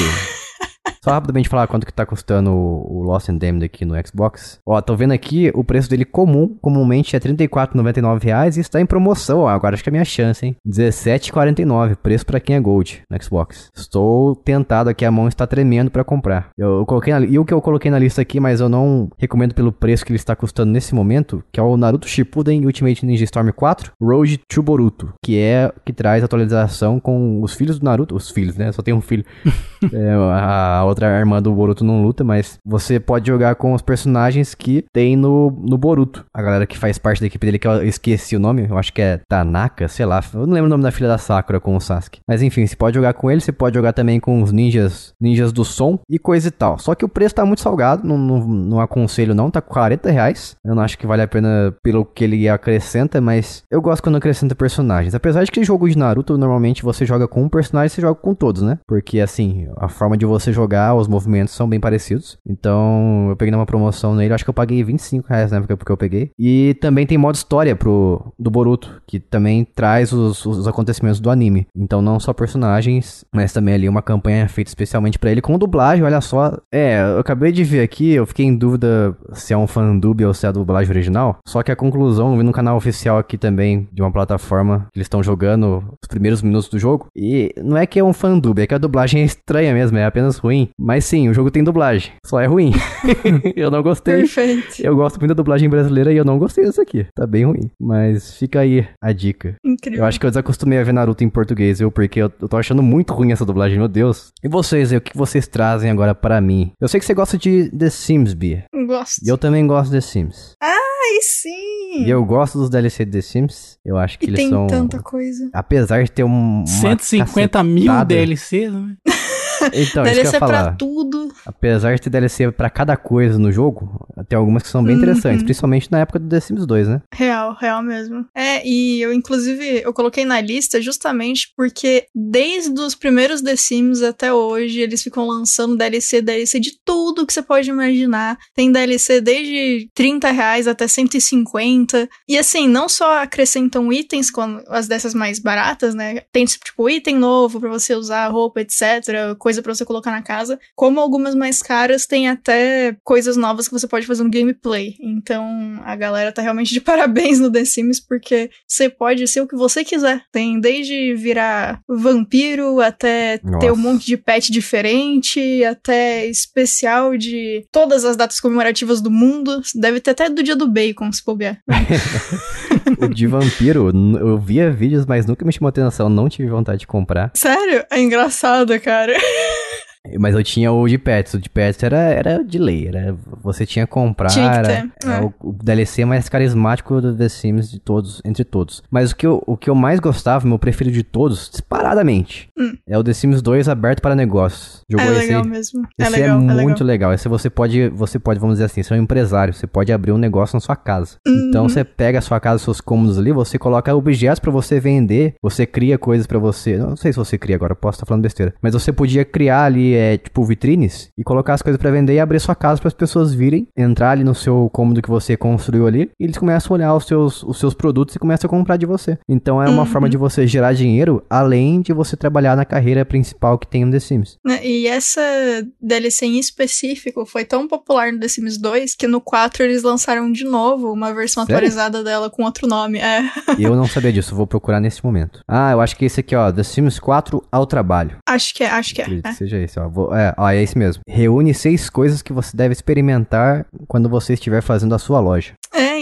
Só rapidamente falar quanto que tá custando o Lost and Damned aqui no Xbox. Ó, tô vendo aqui, o preço dele comum, comumente é R$ 34,99 e está em promoção. Ó, agora acho que é a minha chance, hein? R$ 17,49, preço para quem é Gold no Xbox. Estou tentado aqui, a mão está tremendo para comprar. Eu, eu coloquei na, e o que eu coloquei na lista aqui, mas eu não recomendo pelo preço que ele está custando nesse momento, que é o Naruto Shippuden Ultimate Ninja Storm 4 Road to Boruto, que é que traz atualização com os filhos do Naruto, os filhos, né? Só tem um filho. é, a a outra irmã do Boruto não luta, mas você pode jogar com os personagens que tem no, no Boruto. A galera que faz parte da equipe dele, que eu esqueci o nome, eu acho que é Tanaka, sei lá. Eu não lembro o nome da filha da Sakura com o Sasuke. Mas enfim, você pode jogar com ele, você pode jogar também com os ninjas, ninjas do som e coisa e tal. Só que o preço tá muito salgado, não, não, não aconselho não, tá 40 reais. Eu não acho que vale a pena pelo que ele acrescenta, mas eu gosto quando acrescenta personagens. Apesar de que jogo de Naruto, normalmente você joga com um personagem, você joga com todos, né? Porque assim, a forma de você jogar jogar, os movimentos são bem parecidos. Então, eu peguei numa promoção nele, acho que eu paguei 25 reais na época porque eu peguei. E também tem modo história pro, do Boruto, que também traz os, os acontecimentos do anime. Então, não só personagens, mas também ali uma campanha feita especialmente para ele com dublagem, olha só. É, eu acabei de ver aqui, eu fiquei em dúvida se é um fandub ou se é a dublagem original. Só que a conclusão, eu vi no canal oficial aqui também, de uma plataforma, que eles estão jogando os primeiros minutos do jogo. E não é que é um fandub, é que a dublagem é estranha mesmo, é apenas ruim. Mas sim, o jogo tem dublagem. Só é ruim. eu não gostei. Perfeito. Eu gosto muito da dublagem brasileira e eu não gostei dessa aqui. Tá bem ruim. Mas fica aí a dica. Incrível. Eu acho que eu desacostumei a ver Naruto em português, eu, porque eu, eu tô achando muito ruim essa dublagem, meu Deus. E vocês, o que vocês trazem agora para mim? Eu sei que você gosta de The Sims, Bia. Gosto. E eu também gosto de The Sims. Ai, sim! E eu gosto dos DLC de The Sims. Eu acho que e eles tem são. tanta coisa. Apesar de ter um. 150 mil DLCs, né? Então, isso que eu DLC ia falar. pra tudo. Apesar de ter DLC pra cada coisa no jogo, tem algumas que são bem Uhum. interessantes, principalmente na época do The Sims 2, né? Real, real mesmo. É, e eu, inclusive, eu coloquei na lista justamente porque desde os primeiros The Sims até hoje, eles ficam lançando DLC, DLC de tudo que você pode imaginar. Tem DLC desde 30 reais até 150. E assim, não só acrescentam itens, como as dessas mais baratas, né? Tem tipo item novo pra você usar, roupa, etc. Coisa pra você colocar na casa. Como algumas mais caras, tem até coisas novas que você pode fazer no gameplay. Então, a galera tá realmente de parabéns no The Sims, porque você pode ser o que você quiser. Tem desde virar vampiro, até ter um Nossa. monte de pet diferente, até especial de todas as datas comemorativas do mundo. Deve ter até do dia do bacon, se bobear. O de vampiro, eu via vídeos, mas nunca me chamou atenção, não tive vontade de comprar. Sério? É engraçado, cara. Mas eu tinha o de pets, o de pets era, era de lei, era, você tinha que comprar, Tinha que era, é. o, o DLC mais carismático do The Sims de todos, entre todos. Mas o que eu, o que eu mais gostava, meu preferido de todos, disparadamente, Hum. é o The Sims 2 aberto para negócios. Jogou é esse legal aí? mesmo. Esse é legal, é é muito legal. legal. Esse você pode, você pode, vamos dizer assim, você é um empresário, você pode abrir um negócio na sua casa. Uhum. Então você pega a sua casa, seus cômodos ali, você coloca objetos pra você vender, você cria coisas pra você. Não sei se você cria agora, eu posso estar falando besteira, mas você podia criar ali, é, tipo vitrines e colocar as coisas pra vender e abrir sua casa para as pessoas virem, entrar ali no seu cômodo que você construiu ali, e eles começam a olhar os seus, os seus produtos e começam a comprar de você. Então é uma Uhum. forma de você gerar dinheiro, além de você trabalhar na carreira principal que tem no The Sims. Né, E essa DLC em específico foi tão popular no The Sims 2 que no 4 eles lançaram de novo uma versão Sério? atualizada dela com outro nome. É. E eu não sabia disso, vou procurar nesse momento. Ah, eu acho que esse aqui, ó, The Sims 4 ao trabalho. Acho que é, acho que é. É. seja esse, ó. Vou- é, ó, é esse mesmo. Reúne seis coisas que você deve experimentar quando você estiver fazendo a sua loja.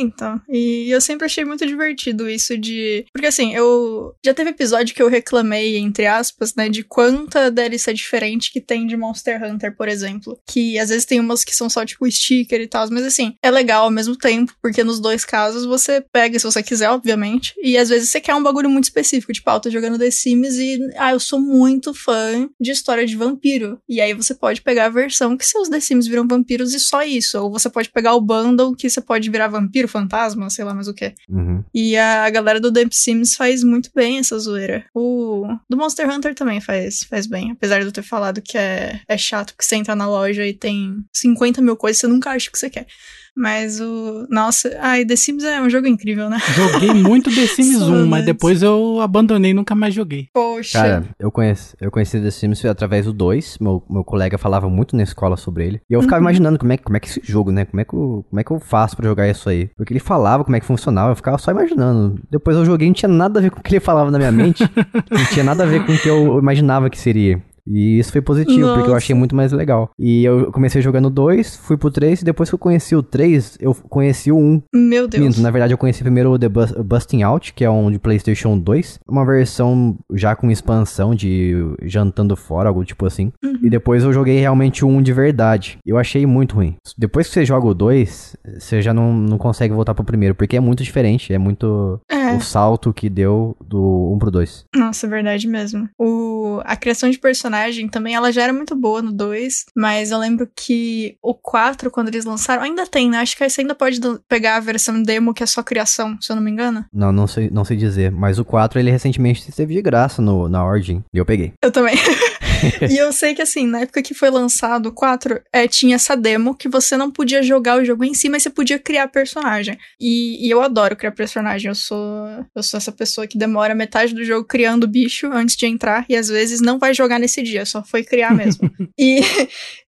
É, então. E eu sempre achei muito divertido isso de. Porque assim, eu. Já teve episódio que eu reclamei, entre aspas, né, de quanta DLC diferente que tem de Monster Hunter, por exemplo. Que às vezes tem umas que são só tipo sticker e tal, mas assim, é legal ao mesmo tempo, porque nos dois casos você pega se você quiser, obviamente, e às vezes você quer um bagulho muito específico, tipo, ah, eu tô jogando The Sims e, ah, eu sou muito fã de história de vampiro. E aí você pode pegar a versão que seus The Sims viram vampiros e só isso. Ou você pode pegar o bundle que você pode virar vampiro, fantasma, sei lá mais o que. Uhum. E a galera do The Sims faz muito bem essa zoeira. O do Monster Hunter também faz, faz bem. Apesar de eu ter falado que é, é chato que você entra na loja e tem 50 mil coisas, você nunca acha que você quer. Mas o. Nossa, ai, The Sims é um jogo incrível, né? Joguei muito The Sims 1, mas depois eu abandonei e nunca mais joguei. Poxa. Cara, eu conheci, eu conheci The Sims através do 2. Meu, meu colega falava muito na escola sobre ele. E eu ficava Uhum. imaginando como é, que- como é que esse jogo, né? Como é, que eu, como é que eu faço pra jogar isso aí? Porque ele falava como é que funcionava, eu ficava só imaginando. Depois eu joguei, não tinha nada a ver com o que ele falava na minha mente. não tinha nada a ver com o que eu imaginava que seria. E isso foi positivo, porque eu Nossa. achei muito mais legal. E eu comecei jogando o 2, fui pro 3, e depois que eu conheci o 3, eu conheci o 1. Meu Deus. Minto, na verdade eu conheci primeiro o The Bus- Busting Out, que é um de PlayStation 2, uma versão já com expansão de jantando fora, algo tipo assim. Uhum. E depois eu joguei realmente o 1 de verdade. Eu achei muito ruim. Depois que você joga o 2, você já não, não consegue voltar pro primeiro, porque é muito diferente, é muito É. o salto que deu do 1 pro 2. Nossa, é verdade mesmo. O, a criação de personagem também, ela já era muito boa no 2, mas eu lembro que o 4, quando eles lançaram, ainda tem, né? Acho que você ainda pode pegar a versão demo, que é só criação, se eu não me engano. Não, não sei, não sei dizer, mas o 4 ele recentemente esteve de graça no, na Origin, e eu peguei. Eu também. e eu sei que assim, na época que foi lançado o 4, é, tinha essa demo que você não podia jogar o jogo em si, mas você podia criar personagem. E, e eu adoro criar personagem. Eu sou, eu sou essa pessoa que demora metade do jogo criando bicho antes de entrar e às vezes não vai jogar nesse dia, só foi criar mesmo. e, e,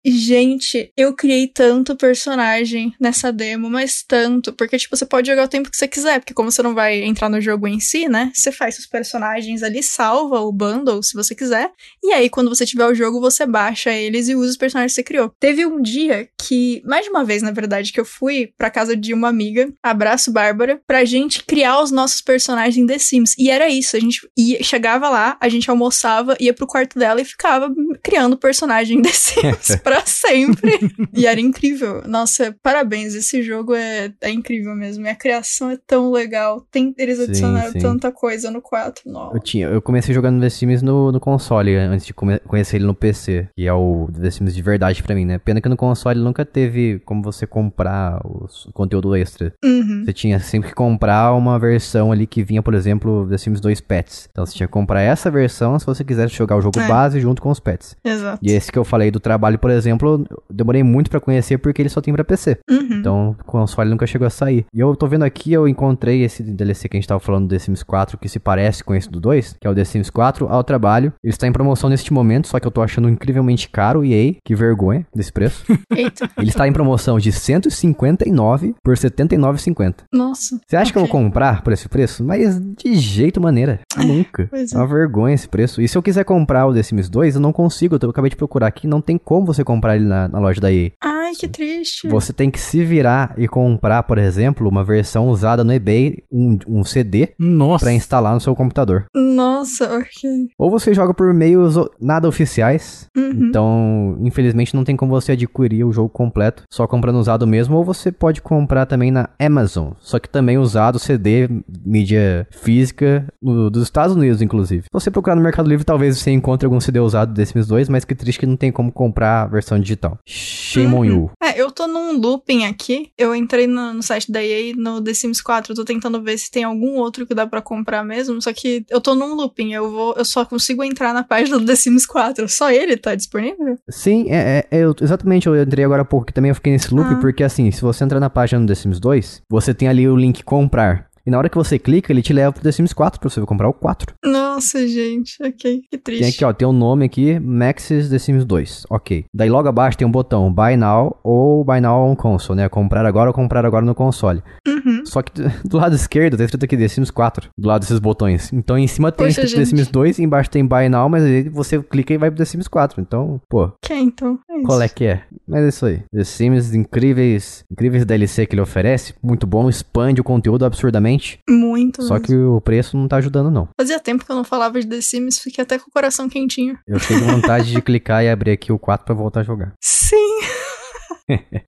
gente, eu criei tanto personagem nessa demo, mas tanto, porque tipo, você pode jogar o tempo que você quiser, porque como você não vai entrar no jogo em si, né? Você faz seus personagens ali, salva o bundle se você quiser. E aí, quando você tiver o jogo, você baixa eles e usa os personagens que você criou. Teve um dia que, mais de uma vez, na verdade, que eu fui pra casa de uma amiga, abraço Bárbara, pra gente criar os nossos personagens em The Sims. E era isso, a gente ia, chegava lá, a gente almoçava, ia pro quarto dela e ficava criando personagem em The Sims pra sempre. e era incrível. Nossa, parabéns, esse jogo é, é incrível mesmo. E a criação é tão legal. Tem, eles Sim, adicionaram sim. tanta coisa no 4. Nossa. Eu, tinha, eu comecei jogando The Sims no, no console, antes de come- conhecer ele no PC, que é o The Sims de verdade pra mim, né? Pena que no console nunca teve como você comprar o conteúdo extra. Uhum. Você tinha sempre que comprar uma versão ali que vinha, por exemplo, The Sims 2 Pets. Então você tinha que comprar essa versão se você quisesse jogar o jogo É. base junto com os pets. Exato. E esse que eu falei do trabalho, por exemplo, eu demorei muito pra conhecer porque ele só tem pra PC. Uhum. Então, o console nunca chegou a sair. E eu tô vendo aqui, eu encontrei esse DLC que a gente tava falando do The Sims 4, que se parece com esse do 2, que é o The Sims 4 ao trabalho. Ele está em promoção neste momento, só que eu tô achando incrivelmente caro, e aí, que vergonha desse preço. Eita. Ele está em promoção de 159 por 79,50. Nossa. Você acha que eu vou comprar por esse preço? Mas de jeito maneira. Nunca. Pois é é. uma vergonha esse preço. E se eu quiser comprar o The Sims 2, eu não consigo. Eu acabei de procurar aqui, não tem como você comprar ele na, na loja da EA. Ai, que triste. Você tem que se virar e comprar, por exemplo, uma versão usada no eBay, um, um CD, Nossa. pra instalar no seu computador. Nossa, ok. Ou você joga por meios nada oficiais. Uhum. Então, infelizmente, não tem como você adquirir o jogo completo só comprando usado mesmo. Ou você pode comprar também na Amazon. Só que também usado CD, mídia física, no- dos Estados Unidos, inclusive. Se você procurar no Mercado Livre, talvez você encontre algum CD usado desses dois, mas que triste que não tem como comprar a versão digital. Shame on Uhum. you. É, eu tô num looping aqui. Eu entrei no, no site da EA no The Sims 4. Eu tô tentando ver se tem algum outro que dá pra comprar mesmo. Só que eu tô num looping. Eu vou, eu só consigo entrar na página do The Sims 4. Só ele tá disponível? Sim, é, é- eu- exatamente, eu entrei agora há pouco que também eu fiquei nesse loop, Ah. porque assim, se você entrar na página do The Sims 2, você tem ali o link comprar. E na hora que você clica, ele te leva pro The Sims 4 pra você comprar o 4. Nossa, gente. Ok, que triste. Tem aqui, ó, tem o nome aqui, Maxis The Sims 2. Ok. Daí logo abaixo tem um botão Buy Now ou Buy Now on Console, né? Comprar agora ou comprar agora no console. Uhum. Só que do lado esquerdo tá escrito aqui The Sims 4, do lado desses botões. Então em cima tem Poxa, escrito The gente. Sims 2, embaixo tem Buy Now, mas aí você clica e vai pro The Sims 4. Então, pô, Que então? É isso. qual é que é? Mas é isso aí. The Sims, incríveis, incríveis DLC que ele oferece, muito bom, expande o conteúdo absurdamente. Muito. Só mesmo. que o preço não tá ajudando, não. Fazia tempo que eu não falava de The Sims, fiquei até com o coração quentinho. Eu fiquei com vontade de clicar e abrir aqui o 4 pra voltar a jogar. Sim.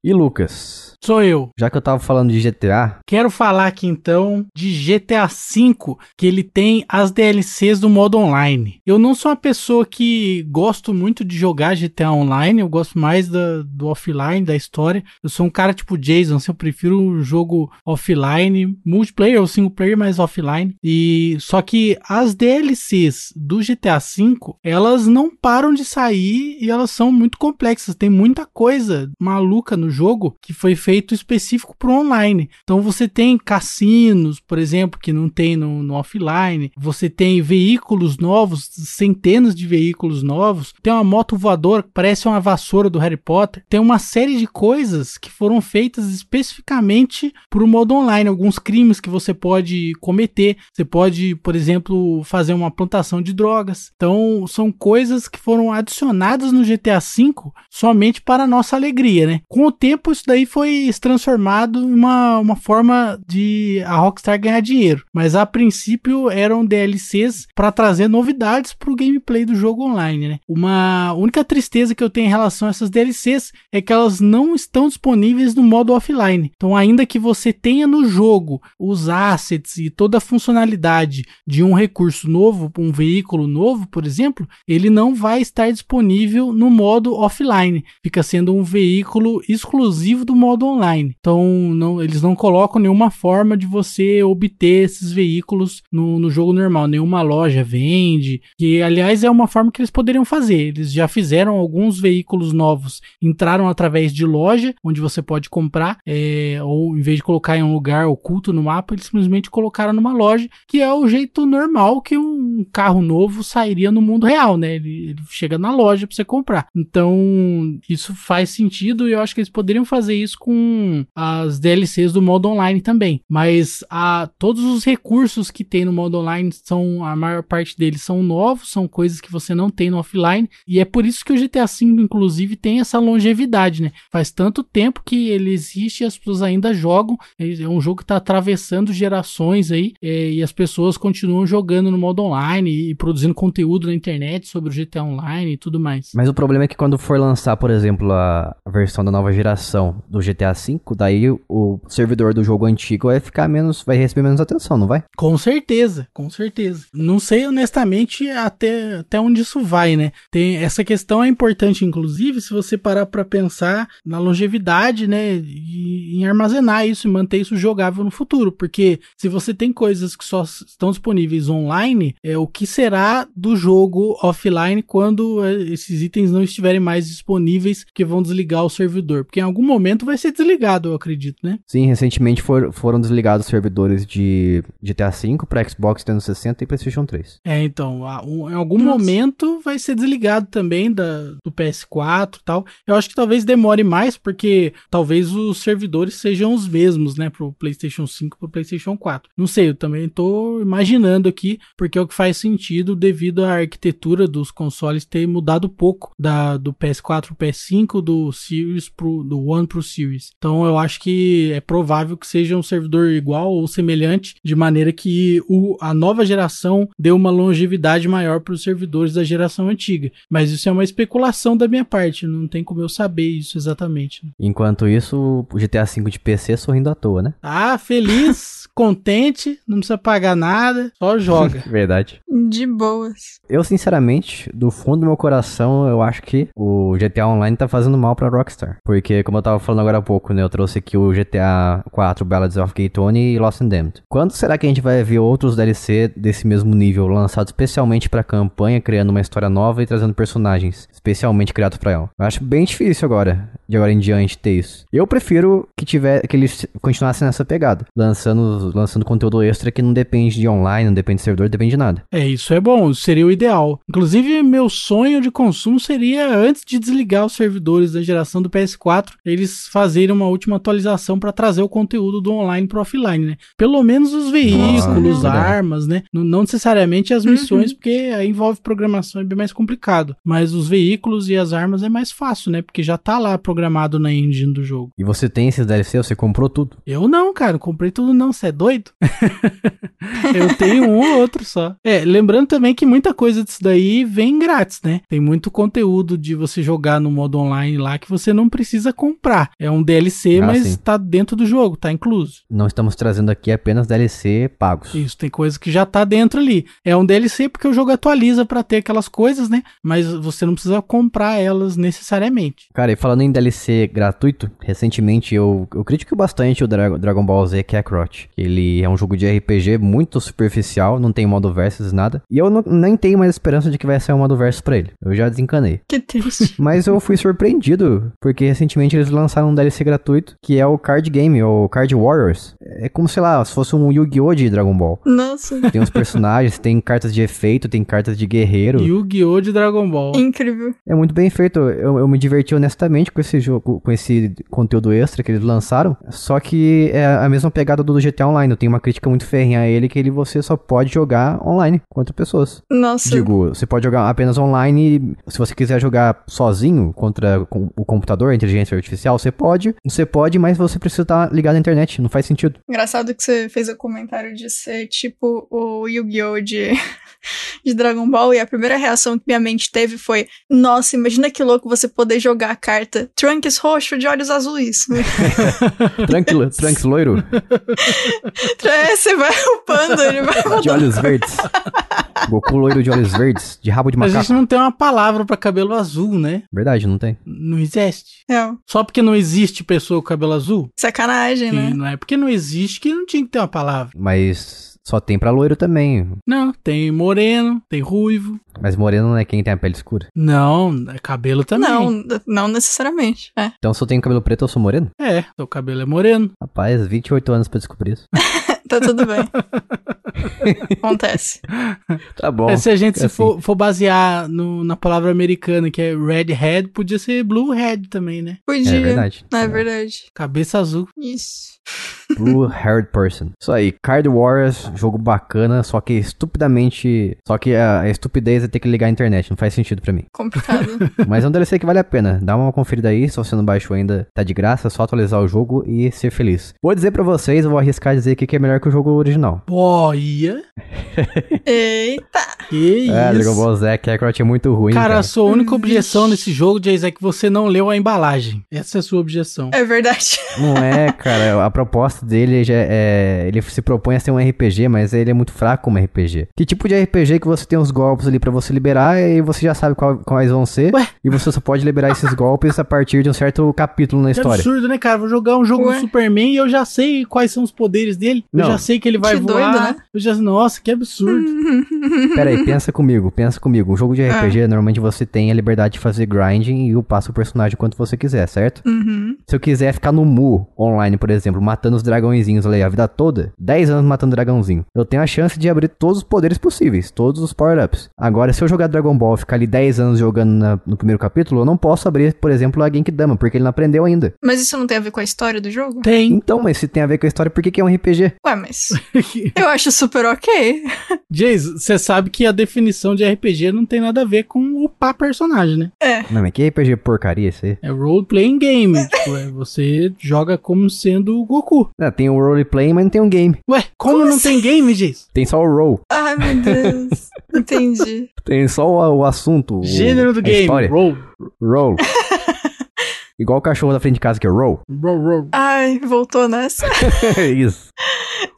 E Lucas, Sou eu. já que eu tava falando de GTA, Quero falar aqui então de GTA V, que ele tem as DLCs do modo online. Eu não sou uma pessoa que gosto muito de jogar GTA Online, eu gosto mais da- do offline, da história. Eu sou um cara tipo Jason, assim, eu prefiro um jogo offline, multiplayer ou single player, mas offline. E só que as DLCs do GTA V, elas não param de sair e elas são muito complexas. Tem muita coisa maluca no jogo que foi feito específico pro online. Então você tem cassinos, por exemplo, que não tem no, no offline. Você tem veículos novos, centenas de veículos novos. Tem uma moto voadora que parece uma vassoura do Harry Potter. Tem uma série de coisas que foram feitas especificamente pro modo online. Alguns crimes que você pode cometer. Você pode, por exemplo, fazer uma plantação de drogas. Então são coisas que foram adicionadas no GTA V somente para nossa alegria, né? Com o tempo isso daí foi se transformado em uma, uma forma de a Rockstar ganhar dinheiro. Mas a princípio eram DLCs para trazer novidades para o gameplay do jogo online, né? Uma única tristeza que eu tenho em relação a essas DLCs é que elas não estão disponíveis no modo offline. Então, ainda que você tenha no jogo os assets e toda a funcionalidade de um recurso novo, um veículo novo, por exemplo, ele não vai estar disponível no modo offline. Fica sendo um veículo exclusivo do modo online. Então, não, eles não colocam nenhuma forma de você obter esses veículos no, no jogo normal. Nenhuma loja vende. Que, aliás, é uma forma que eles poderiam fazer. Eles já fizeram alguns veículos novos, entraram através de loja, onde você pode comprar, é, ou em vez de colocar em um lugar oculto no mapa, eles simplesmente colocaram numa loja, que é o jeito normal que um carro novo sairia no mundo real, né? Ele, ele chega na loja para você comprar. Então, isso faz sentido e eu acho que eles poderiam fazer isso com as DLCs do modo online também. Mas a, todos os recursos que tem no modo online são a maior parte deles são novos, são coisas que você não tem no offline e é por isso que o GTA V inclusive tem essa longevidade, né? Faz tanto tempo que ele existe e as pessoas ainda jogam. É um jogo que está atravessando gerações aí é, e as pessoas continuam jogando no modo online e, produzindo conteúdo na internet sobre o GTA Online e tudo mais. Mas o problema é que quando for lançar, por exemplo, a versão da nova geração do GTA V, daí o servidor do jogo antigo vai ficar menos, vai receber menos atenção, não vai? Com certeza, com certeza. Não sei honestamente até, até onde isso vai, né? Tem essa questão é importante, inclusive, se você parar para pensar na longevidade, né, e em armazenar isso e manter isso jogável no futuro, porque se você tem coisas que só estão disponíveis online, é o que será do jogo offline quando é, esses itens não estiverem mais disponíveis, que vão desligar o servidor, porque em algum momento vai ser desligado, eu acredito, né? Sim, recentemente for- foram desligados os servidores de GTA V para Xbox 360 e PlayStation 3. É, então, a- um- em algum Nossa. momento vai ser desligado também da, do PS4 e tal. Eu acho que talvez demore mais, porque talvez os servidores sejam os mesmos, né, pro PlayStation 5 e pro PlayStation 4. Não sei, eu também tô imaginando aqui, porque é o que faz sentido devido à arquitetura dos consoles ter mudado pouco da, do PS4 pro PS5, do Series pro do One pro Series. Então eu acho que é provável que seja um servidor igual ou semelhante, de maneira que o, a nova geração dê uma longevidade maior para os servidores da geração antiga. Mas isso é uma especulação da minha parte, não tem como eu saber isso exatamente. Enquanto isso, o GTA V de PC sorrindo à toa, né? Ah, feliz, contente, não precisa pagar nada, só joga. Verdade. De boas. Eu, sinceramente, do fundo do meu coração, eu acho que o GTA Online tá fazendo mal pra Rockstar. Porque, como eu tava falando agora há pouco, né? Eu trouxe aqui o GTA 4 Ballads of Gay Tony e Lost and Damned. Quando será que a gente vai ver outros DLC desse mesmo nível, lançados especialmente pra campanha, criando uma história nova e trazendo personagens especialmente criados pra ela? Eu acho bem difícil agora, de agora em diante, ter isso. Eu prefiro que tiver que eles continuassem nessa pegada, lançando, lançando conteúdo extra que não depende de online, não depende de servidor, depende de nada. É, isso é bom, seria o ideal. Inclusive, meu sonho de consumo seria, antes de desligar os servidores da geração do PS4, eles fazerem sair uma última atualização para trazer o conteúdo do online pro offline, né? Pelo menos os veículos, Nossa, armas, né? Não, não necessariamente as missões, porque aí envolve programação é bem mais complicado. Mas os veículos e as armas é mais fácil, né? Porque já tá lá programado na engine do jogo. E você tem esses DLC, você comprou tudo. Eu não, cara, não comprei tudo não, você é doido? eu tenho um ou outro só. É, lembrando também que muita coisa disso daí vem grátis, né? Tem muito conteúdo de você jogar no modo online lá que você não precisa comprar. É um DLC, Ah, mas sim. tá dentro do jogo, tá incluso. Não estamos trazendo aqui apenas DLC pagos. Isso, tem coisa que já tá dentro ali. É um DLC porque o jogo atualiza pra ter aquelas coisas, né? Mas você não precisa comprar elas necessariamente. Cara, e falando em DLC gratuito, recentemente eu, eu critico bastante o Dra- Dragon Ball Z Kakarot. Ele é um jogo de RPG muito superficial, não tem modo versus, nada. E eu não- nem tenho mais esperança de que vai sair um modo versus pra ele. Eu já desencanei. Que triste. Mas eu fui surpreendido, porque recentemente eles lançaram um DLC gratuito, que é o Card Game, ou Card Warriors. É como, sei lá, se fosse um Yu-Gi-Oh! de Dragon Ball. Nossa, Tem os personagens, tem cartas de efeito, tem cartas de guerreiro. Yu-Gi-Oh! de Dragon Ball. incrível. É muito bem feito. Eu, eu me diverti honestamente com esse jogo, com esse conteúdo extra que eles lançaram. Só que é a mesma pegada do GTA Online. Eu tenho uma crítica muito ferrenha a ele que ele você só pode jogar online com outras pessoas. Nossa, Digo, você pode jogar apenas online. Se você quiser jogar sozinho contra o computador, a inteligência artificial, você pode. Você pode, mas você precisa estar ligado à internet. Não faz sentido. engraçado que você fez o comentário de ser tipo o Yu-Gi-Oh! De, de Dragon Ball e a primeira reação que minha mente teve foi: Nossa, imagina que louco você poder jogar a carta Trunks roxo de olhos azuis. Tranquilo, Trunks loiro, É, você vai upando, ele vai de olhos verdes. Goku loiro de olhos verdes, de rabo de A macaco. gente não tem uma palavra pra cabelo azul, né? Verdade, não tem. Não existe. É, Só porque não existe pessoa com cabelo azul? sacanagem, Que né? não é porque não existe que não tinha que ter uma palavra. Mas só tem pra loiro também. Não, tem moreno, tem ruivo. Mas moreno não é quem tem a pele escura. Não, é cabelo também. Não, não necessariamente. É. Então se eu tenho cabelo preto, eu sou moreno? É, seu cabelo é moreno. Rapaz, 28 anos pra descobrir isso. Tá tudo bem. Acontece. Tá bom. É, se a gente se assim. for, for basear no- na palavra americana, que é redhead, podia ser blue head também, né? Podia. É verdade. É verdade. Cabeça azul. Isso. Blue Haired Person. Isso aí, Card Wars, jogo bacana, só que estupidamente. Só que a, a estupidez é ter que ligar a internet, não faz sentido pra mim. Complicado. Mas é um DLC que vale a pena. Dá uma conferida aí, se você não baixou ainda, tá de graça, é só atualizar o jogo e ser feliz. Vou dizer pra vocês, eu vou arriscar dizer que é melhor que o jogo original. Olha, Eita. que É, Dragon isso. Ball Z Kakarot é muito ruim. Cara, Cara, a sua única Vixe. objeção nesse jogo, Jace, é que você não leu a embalagem. Essa é a sua objeção. É verdade. Não é, cara. A proposta dele já é. Ele se propõe a ser um RPG, mas ele é muito fraco como RPG. Que tipo de RPG que você tem os golpes ali pra você liberar e você já sabe qual- quais vão ser? Ué? E você só pode liberar esses golpes a partir de um certo capítulo na Que história. absurdo, né, cara? Vou jogar um jogo Ué? do Superman e eu já sei quais são os poderes dele. Não. Eu já sei que ele vai Que voar. doido, né? Eu já, nossa, que absurdo. Pera aí, pensa comigo, pensa comigo. Um jogo de RPG, normalmente você tem a liberdade de fazer grinding e upar seu personagem quanto você quiser, certo? Uhum. Se eu quiser ficar no Mu online, por exemplo, matando os dragõezinhos ali a vida toda, 10 anos matando dragãozinho, eu tenho a chance de abrir todos os poderes possíveis, todos os power-ups. Agora, se eu jogar Dragon Ball e ficar ali 10 anos jogando na- no primeiro capítulo, eu não posso abrir, por exemplo, a Genkidama, porque ele não aprendeu ainda. Mas isso não tem a ver com a história do jogo? Tem. Então, mas se tem a ver com a história, por que, que é um RPG? Ué, mas eu acho super ok. Jace, você sabe que a definição de RPG não tem nada a ver com upar personagem, né? É. Não, mas que RPG porcaria esse aí? É role-playing game. tipo, é, você joga como sendo o Goku. Ah, tem o roleplay, mas não tem um game. Ué, como, Como não tem game, Jace? Tem só o roll. Ai, meu Deus. Entendi. Tem só o, o assunto. o- Gênero do game. História. Roll. Roll. Igual o cachorro da frente de casa que é roll. Roll, roll. Ai, voltou nessa. isso.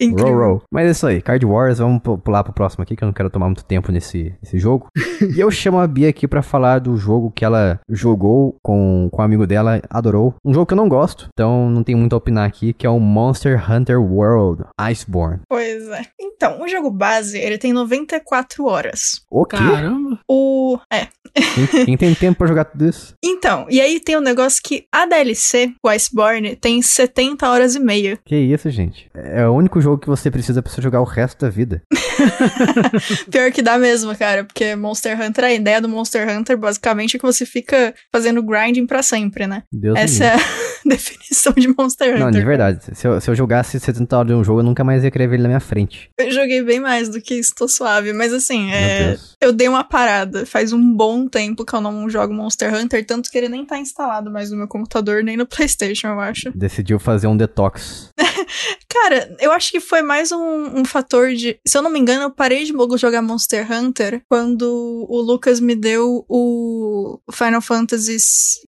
Incrível. Roll, roll. Mas é isso aí. Card Wars, vamos pu- pular pro próximo aqui, que eu não quero tomar muito tempo nesse, nesse jogo. e eu chamo a Bia aqui pra falar do jogo que ela jogou com, com um amigo dela, adorou. Um jogo que eu não gosto, então não tenho muito a opinar aqui, que é o Monster Hunter World Iceborne. Pois é. Então, o jogo base, ele tem 94 horas. O quê? Caramba. O. É. Quem, quem tem tempo pra jogar tudo isso? Então, e aí tem um negócio que a DLC, o Iceborne, tem 70 horas e meia. Que isso, gente? É o único jogo que você precisa pra você jogar o resto da vida. Pior que dá mesmo, cara, porque Monster Hunter, a ideia do Monster Hunter basicamente é que você fica fazendo grinding pra sempre, né? Deus Essa é, definição de Monster Hunter. Não, de verdade. Se eu, se eu jogasse 70 horas de um jogo, eu nunca mais ia querer ver ele na minha frente. Eu joguei bem mais do que isso, tô suave. Mas assim, é, eu dei uma parada. Faz um bom tempo que eu não jogo Monster Hunter, tanto que ele nem tá instalado mais no meu computador, nem no PlayStation, eu acho. Decidiu fazer um detox. Cara, eu acho que foi mais um, um fator de. Se eu não me engano, eu parei de jogar Monster Hunter quando o Lucas me deu o Final Fantasy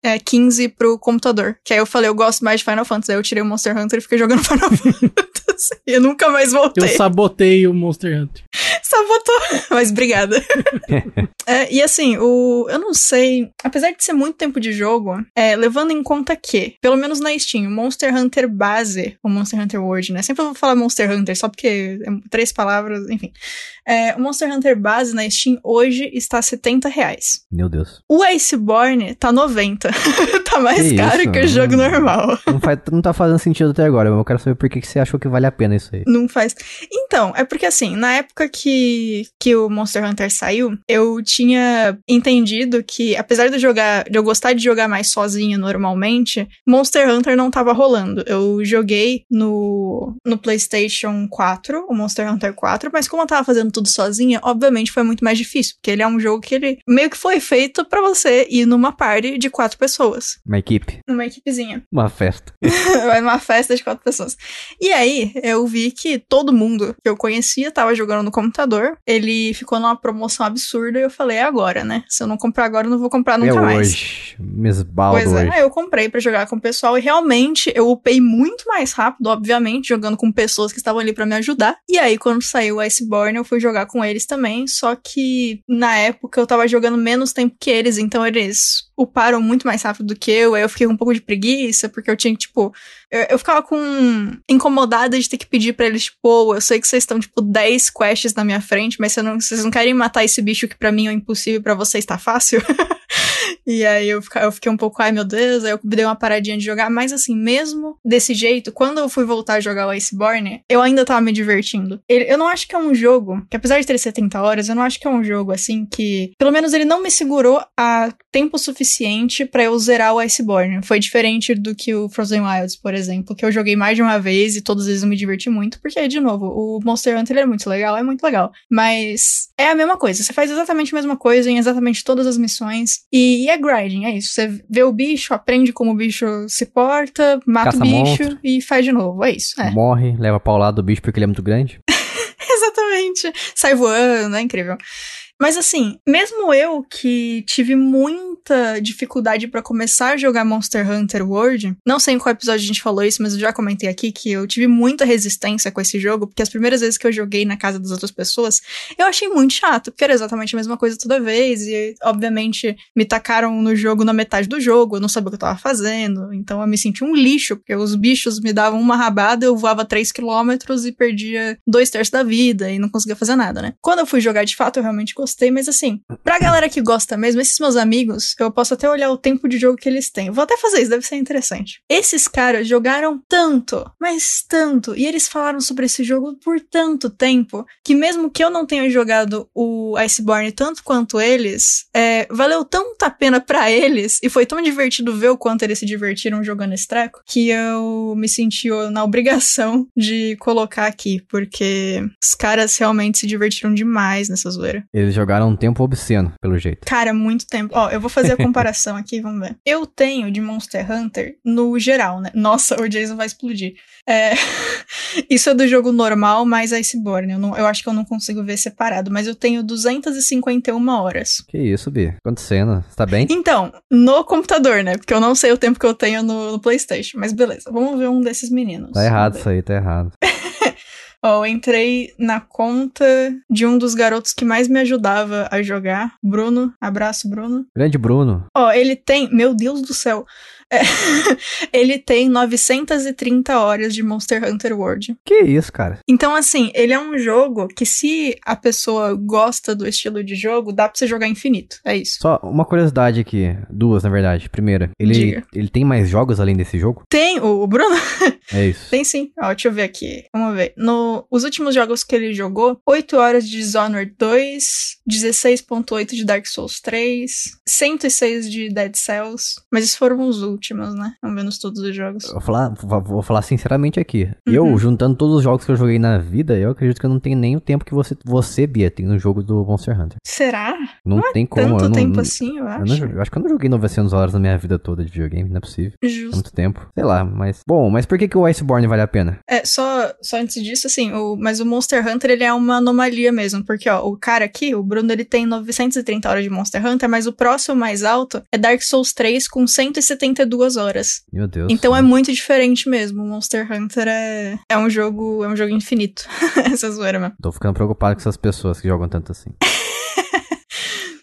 é, 15 pro computador. Que aí eu falei, eu gosto mais de Final Fantasy. Aí eu tirei o Monster Hunter e fiquei jogando Final Fantasy. E eu nunca mais Eu voltei. sabotei o Monster Hunter. Sabotou. Mas obrigada. É, e assim, o. Eu não sei. Apesar de ser muito tempo de jogo, é, levando em conta que, pelo menos na Steam, o Monster Hunter base, o Monster Hunter World, né? Sempre eu vou falar Monster Hunter, só porque é três palavras, enfim. É, o Monster Hunter base na Steam hoje está a 70 reais. Meu Deus. O Iceborne tá 90. tá mais Que caro isso? que o jogo Hum. Normal. Não, faz, não tá fazendo sentido até agora, mas eu quero saber por que, que você achou que vale a pena isso aí. Não faz. Então, é porque assim, na época que, que o Monster Hunter saiu, eu tinha entendido que, apesar de eu jogar, de eu gostar de jogar mais sozinho normalmente, Monster Hunter não tava rolando. Eu joguei no, no PlayStation 4, o Monster Hunter 4, mas como eu tava fazendo tudo sozinha, obviamente foi muito mais difícil, porque ele é um jogo que ele meio que foi feito pra você ir numa party de quatro pessoas, Uma equipe, numa equipezinha. Uma festa. Vai numa festa de quatro pessoas. E aí, eu vi que todo mundo que eu conhecia tava jogando no computador. Ele ficou numa promoção absurda e eu falei, é agora, né? Se eu não comprar agora, eu não vou comprar nunca é mais. hoje. Me esbaldo Pois é, hoje. aí eu comprei pra jogar com o pessoal e realmente eu upei muito mais rápido, obviamente, jogando com pessoas que estavam ali pra me ajudar. E aí, quando saiu o Iceborne, eu fui jogar com eles também, só que na época eu tava jogando menos tempo que eles, então eles uparam muito mais rápido do que eu, aí eu fiquei com um pouco de preguiça, porque eu tinha que, tipo, eu, eu ficava com incomodada de ter que pedir pra eles, tipo, "Pô, eu sei que vocês estão, tipo, 10 quests na minha frente, mas vocês não, não querem matar esse bicho que pra mim é impossível pra vocês tá fácil? E aí eu, fica- eu fiquei um pouco, ai meu Deus, aí eu dei uma paradinha de jogar, mas assim, mesmo desse jeito, quando eu fui voltar a jogar o Iceborne, eu ainda tava me divertindo. Ele- eu não acho que é um jogo, que apesar de ter 70 horas, eu não acho que é um jogo assim que, pelo menos ele não me segurou a tempo suficiente pra eu zerar o Iceborne. Foi diferente do que o Frozen Wilds, por exemplo, que eu joguei mais de uma vez e todas as vezes eu me diverti muito, porque, de novo, o Monster Hunter é muito legal, é muito legal. Mas é a mesma coisa, você faz exatamente a mesma coisa em exatamente todas as missões. E, e é grinding, é isso. Você vê o bicho, aprende como o bicho se porta, mata Caça o bicho monstro. e faz de novo. É isso. É. Morre, leva paulado do bicho porque ele é muito grande. Exatamente. Sai voando, é incrível. Mas assim, mesmo eu que tive muita dificuldade pra começar a jogar Monster Hunter World, não sei em qual episódio a gente falou isso, mas eu já comentei aqui que eu tive muita resistência com esse jogo, porque as primeiras vezes que eu joguei na casa das outras pessoas, eu achei muito chato, porque era exatamente a mesma coisa toda vez, e obviamente me tacaram no jogo na metade do jogo, eu não sabia o que eu tava fazendo, então eu me senti um lixo, porque os bichos me davam uma rabada, eu voava 3 quilômetros e perdia dois terços da vida e não conseguia fazer nada, né? Quando eu fui jogar de fato, eu realmente mas assim, pra galera que gosta mesmo, esses meus amigos, eu posso até olhar o tempo de jogo que eles têm. Vou até fazer isso, deve ser interessante. Esses caras jogaram tanto, mas tanto, e eles falaram sobre esse jogo por tanto tempo, que mesmo que eu não tenha jogado o Iceborne tanto quanto eles, é, valeu tanto a pena pra eles, e foi tão divertido ver o quanto eles se divertiram jogando esse treco, que eu me senti na obrigação de colocar aqui, porque os caras realmente se divertiram demais nessa zoeira. Eles jogaram um tempo obsceno, pelo jeito. Cara, muito tempo. Ó, eu vou fazer a comparação aqui, vamos ver. Eu tenho de Monster Hunter no geral, né? Nossa, o Jason vai explodir. É... Isso é do jogo normal mais Iceborne. Eu, não, eu acho que eu não consigo ver separado, mas eu tenho 251 horas. Que isso, Bi? Acontecendo. Você tá bem? Então, no computador, né? Porque eu não sei o tempo que eu tenho no, no PlayStation. Mas beleza, vamos ver um desses meninos. Tá errado isso aí, tá errado. Ó, eu entrei na conta de um dos garotos que mais me ajudava a jogar. Bruno. Abraço, Bruno. Grande Bruno. Ó, ele tem. Meu Deus do céu. Ele tem 930 horas de Monster Hunter World. Que isso, cara? Então, assim, ele é um jogo que, se a pessoa gosta do estilo de jogo, dá pra você jogar infinito. É isso. Só uma curiosidade aqui. Duas, na verdade. Primeira, ele, Diga. ele tem mais jogos além desse jogo? Tem o, Bruno? É isso. Tem sim. Ó, deixa eu ver aqui. Vamos ver. No no, os últimos jogos que ele jogou, 8 horas de Dishonored 2, 16.8 de Dark Souls 3, 106 de Dead Cells, mas esses foram os últimos, né? Ao menos todos os jogos. Vou falar, vou falar sinceramente aqui. Uhum. Eu, juntando todos os jogos que eu joguei na vida, eu acredito que eu não tenho nem o tempo que você, você Bia, tem no jogo do Monster Hunter. Será? Não, tem como. Tanto eu não, tempo não- assim, eu Eu, acho. não joguei- eu acho que eu não joguei 900 horas na minha vida toda de videogame, não é possível. É Justo. muito tempo. Sei lá, mas. Bom, mas por que, que o Iceborne vale a pena? É, só, só antes disso, assim, o, mas o Monster Hunter, ele é uma anomalia mesmo, porque, ó, o cara aqui, o Bruno, ele tem 930 horas de Monster Hunter, mas o próximo mais alto é Dark Souls 3 com 172 horas. Meu Deus. Então é muito diferente mesmo. O Monster Hunter é, é um jogo, é um jogo infinito. Essa zoeira mesmo. Tô ficando preocupado com essas pessoas que jogam tanto assim.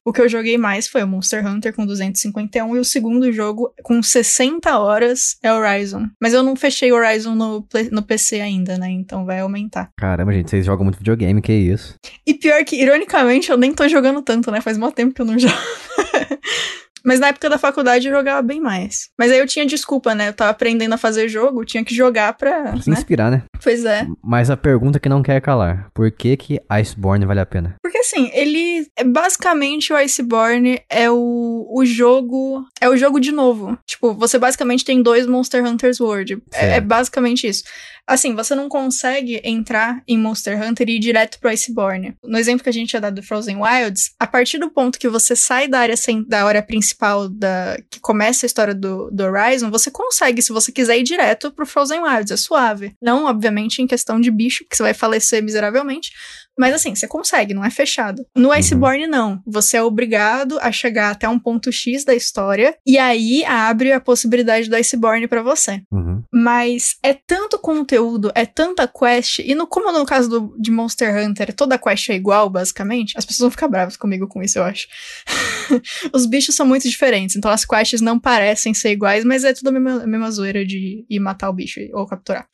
O que eu joguei mais foi o Monster Hunter com 251 e o segundo jogo com 60 horas é Horizon. Mas eu não fechei Horizon no, no PC ainda, né? Então vai aumentar. Caramba, gente, vocês jogam muito videogame, que isso? E pior que, ironicamente, eu nem tô jogando tanto, né? Faz mó tempo que eu não jogo. Mas na época da faculdade eu jogava bem mais. Mas aí eu tinha desculpa, né? Eu tava aprendendo a fazer jogo, tinha que jogar pra. Se Né? inspirar, né? Pois é. Mas a pergunta que não quer calar: por que que Iceborne vale a pena? Porque assim, ele. é Basicamente, o Iceborne é o, o jogo. É o jogo de novo. Tipo, você basicamente tem dois Monster Hunters World. É, é basicamente isso. Assim, você não consegue entrar em Monster Hunter e ir direto pro Iceborne. No exemplo que a gente tinha dado do Frozen Wilds, a partir do ponto que você sai da área, cen- da área principal da que começa a história do, do Horizon, você consegue, se você quiser ir direto pro Frozen Wilds, é suave. Não, obviamente, em questão de bicho, que você vai falecer miseravelmente, mas assim, você consegue, não é fechado. No Iceborne, não. Você é obrigado a chegar até um ponto X da história, e aí abre a possibilidade do Iceborne pra você. Uhum. Mas é tanto conteúdo, é tanta quest, e no, como no caso do, de Monster Hunter, toda quest é igual, basicamente, as pessoas vão ficar bravas comigo com isso, eu acho. Os bichos são muito diferentes, então as quests não parecem ser iguais, mas é tudo a mesma, a mesma zoeira de ir matar o bicho ou capturar.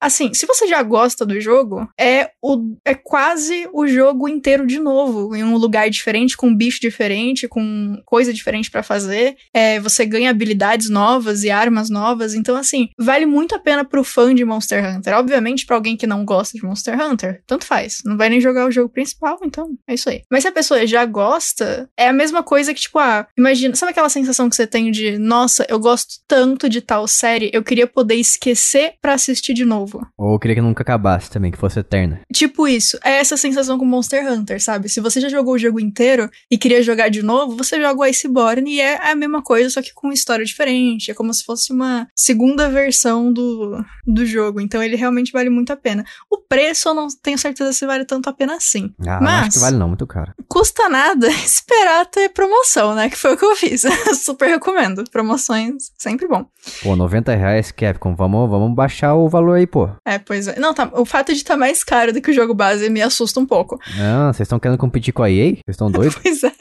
Assim, se você já gosta do jogo, é, o, é quase o jogo inteiro de novo, em um lugar diferente, com um bicho diferente, com coisa diferente pra fazer. É, você ganha habilidades novas e armas novas. Então, assim, vale muito a pena pro fã de Monster Hunter. Obviamente, pra alguém que não gosta de Monster Hunter, tanto faz. Não vai nem jogar o jogo principal, então é isso aí. Mas se a pessoa já gosta, é a mesma coisa que, tipo, ah, imagina, sabe aquela sensação que você tem de, nossa, eu gosto tanto de tal série, eu queria poder esquecer pra assistir de novo. Ou eu queria que nunca acabasse também, que fosse eterna. Tipo isso, é essa sensação com Monster Hunter, sabe? Se você já jogou o jogo inteiro e queria jogar de novo, você joga o Iceborne e é a mesma coisa, só que com história diferente. É como se fosse uma segunda versão do, do jogo. Então ele realmente vale muito a pena. O preço eu não tenho certeza se vale tanto a pena assim. Ah, não Mas- acho que vale não, muito caro. Custa nada esperar ter promoção, né? Que foi o que eu fiz. Super recomendo. Promoções, sempre bom. Pô, 90 reais, Capcom, vamos, vamos baixar o valor aí, pô. É, pois é. Não, tá, o fato de estar mais caro do que o jogo base me assusta um pouco. Ah, vocês estão querendo competir com a EA? Vocês estão doidos? Pois é.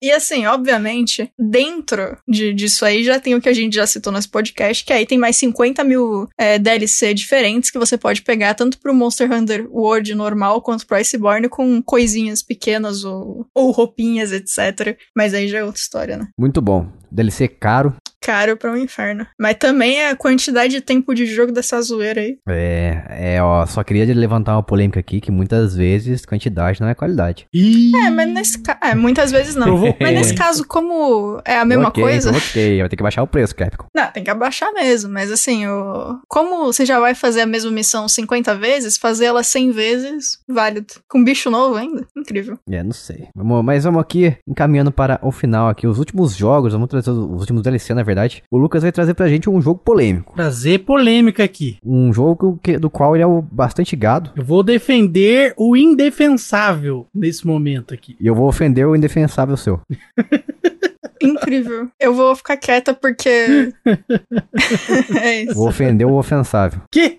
E assim, obviamente, dentro de, disso aí já tem o que a gente já citou nesse podcast, que aí tem mais 50 mil é, DLC diferentes que você pode pegar, tanto pro Monster Hunter World normal quanto pro Iceborne, com coisinhas pequenas ou, ou roupinhas, etc. Mas aí já é outra história, né? Muito bom. DLC caro. Caro pra um inferno. Mas também é a quantidade de tempo de jogo dessa zoeira aí. É, é, ó, só queria levantar uma polêmica aqui, que muitas vezes quantidade não é qualidade. Ih, É, mas nesse caso. É, muitas vezes não. Mas nesse caso, como é a mesma ok, coisa. Ok, vai ter que baixar o preço, Capcom. Não, tem que abaixar mesmo, mas assim, o... como você já vai fazer a mesma missão 50 vezes, fazer ela 100 vezes, válido. Com bicho novo ainda, incrível. É, não sei. Mas vamos aqui encaminhando para o final aqui. Os últimos jogos, vamos trazer os os últimos DLC, na verdade. O Lucas vai trazer pra gente um jogo polêmico. trazer polêmica aqui. Um jogo que- do qual ele é o bastante gado. Eu vou defender o indefensável nesse momento aqui. E eu vou ofender o indefensável seu. Incrível. Eu vou ficar quieta porque. é isso. Vou ofender o ofensável. Que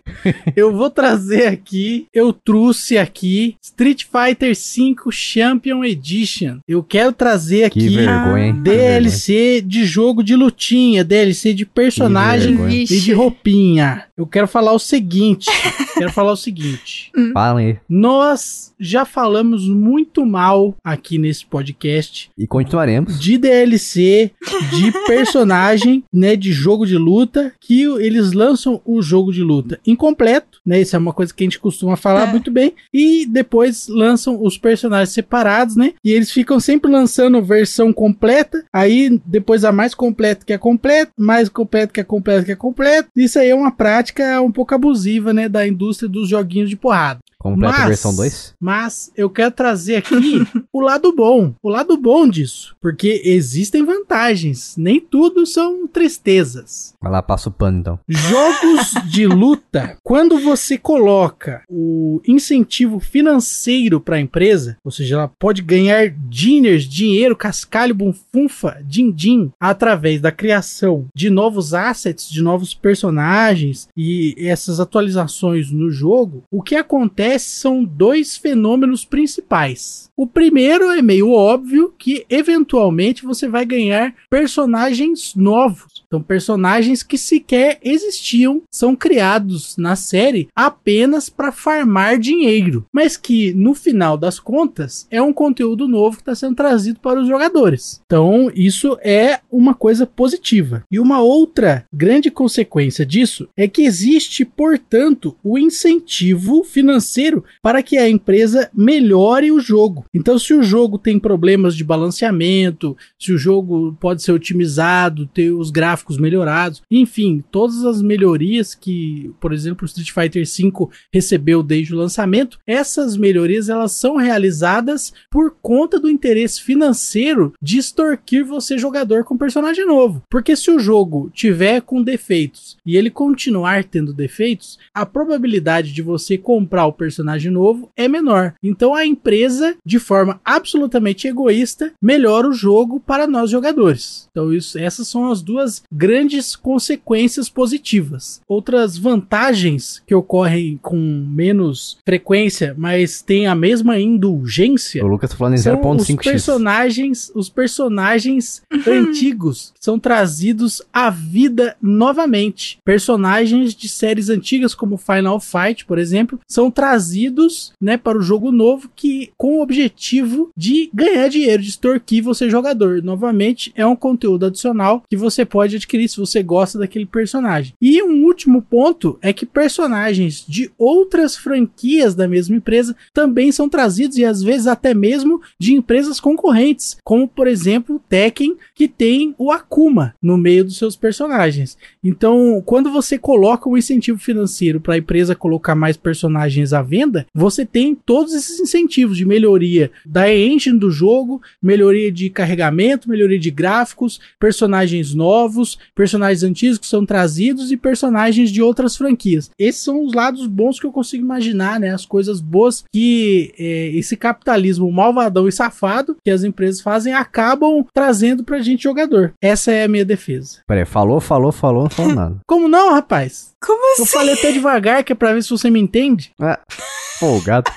eu vou trazer aqui, eu trouxe aqui Street Fighter V Champion Edition. Eu quero trazer Que aqui vergonha, hein? Que DLC de jogo de lutinha, DLC de personagem vergonha. e de roupinha. Eu quero falar o seguinte, quero falar o seguinte. vergonha. Falem aí. Nós já falamos muito mal aqui nesse podcast E continuaremos. de DLC ser de personagem, né, de jogo de luta, que eles lançam o jogo de luta incompleto, né? Isso é uma coisa que a gente costuma falar É. muito bem, e depois lançam os personagens separados, né? E eles ficam sempre lançando versão completa, aí depois a mais completa que é completa, mais completa que é completa que é completa. Isso aí é uma prática um pouco abusiva, né, da indústria dos joguinhos de porrada. Completa Mas- versão 2? Mas eu quero trazer aqui o lado bom, o lado bom disso, porque existem vantagens, nem tudo são tristezas. Vai lá, passa o pano então. Jogos de luta, quando você coloca o incentivo financeiro para a empresa, ou seja, ela pode ganhar diners, dinheiro, cascalho, bunfunfa, din-din, através da criação de novos assets, de novos personagens e essas atualizações no jogo, o que acontece são dois fenômenos principais. O primeiro é meio óbvio que eventualmente você vai ganhar personagens novos. Então, personagens que sequer existiam são criados na série apenas para farmar dinheiro, mas que no final das contas é um conteúdo novo que está sendo trazido para os jogadores. Então, isso é uma coisa positiva. E uma outra grande consequência disso é que existe, portanto, o incentivo financeiro para que a empresa melhore o jogo. Então, se o jogo tem problemas de balanceamento, se o jogo pode ser otimizado, ter os gráficos melhorados, enfim, todas as melhorias que, por exemplo, o Street Fighter V recebeu desde o lançamento, essas melhorias elas são realizadas por conta do interesse financeiro de extorquir você jogador com personagem novo. Porque se o jogo tiver com defeitos e ele continuar tendo defeitos, a probabilidade de você comprar o personagem novo é menor. Então a empresa, de forma absolutamente egoísta, melhora o jogo para nós jogadores. Então isso, essas são as duas grandes consequências positivas. Outras vantagens que ocorrem com menos frequência, mas têm a mesma indulgência, O Lucas tá falando em são os 0.5x. personagens, os personagens antigos são trazidos à vida novamente. Personagens de séries antigas como Final Fight, por exemplo, são trazidos, né, para o jogo novo que com o objetivo de ganhar dinheiro, de extorquir você jogador. Novamente, é um conteúdo adicional que você pode adquirir se você gosta daquele personagem. E um último ponto é que personagens de outras franquias da mesma empresa também são trazidos e às vezes até mesmo de empresas concorrentes, como por exemplo Tekken, que tem o Akuma no meio dos seus personagens. Então, quando você coloca um incentivo financeiro para a empresa colocar mais personagens à venda, você tem todos esses incentivos de melhoria da engine do jogo, melhoria de carregamento, melhoria de gráficos, personagens novos, personagens antigos que são trazidos e personagens de outras franquias. Esses são os lados bons que eu consigo imaginar, né? As coisas boas que é, esse capitalismo malvadão e safado que as empresas fazem acabam trazendo pra gente jogador. Essa é a minha defesa. Pera aí, falou, falou, falou, não falou nada. Como não, rapaz? Como Eu assim? falei até devagar que é pra ver se você me entende. Ah, folgado.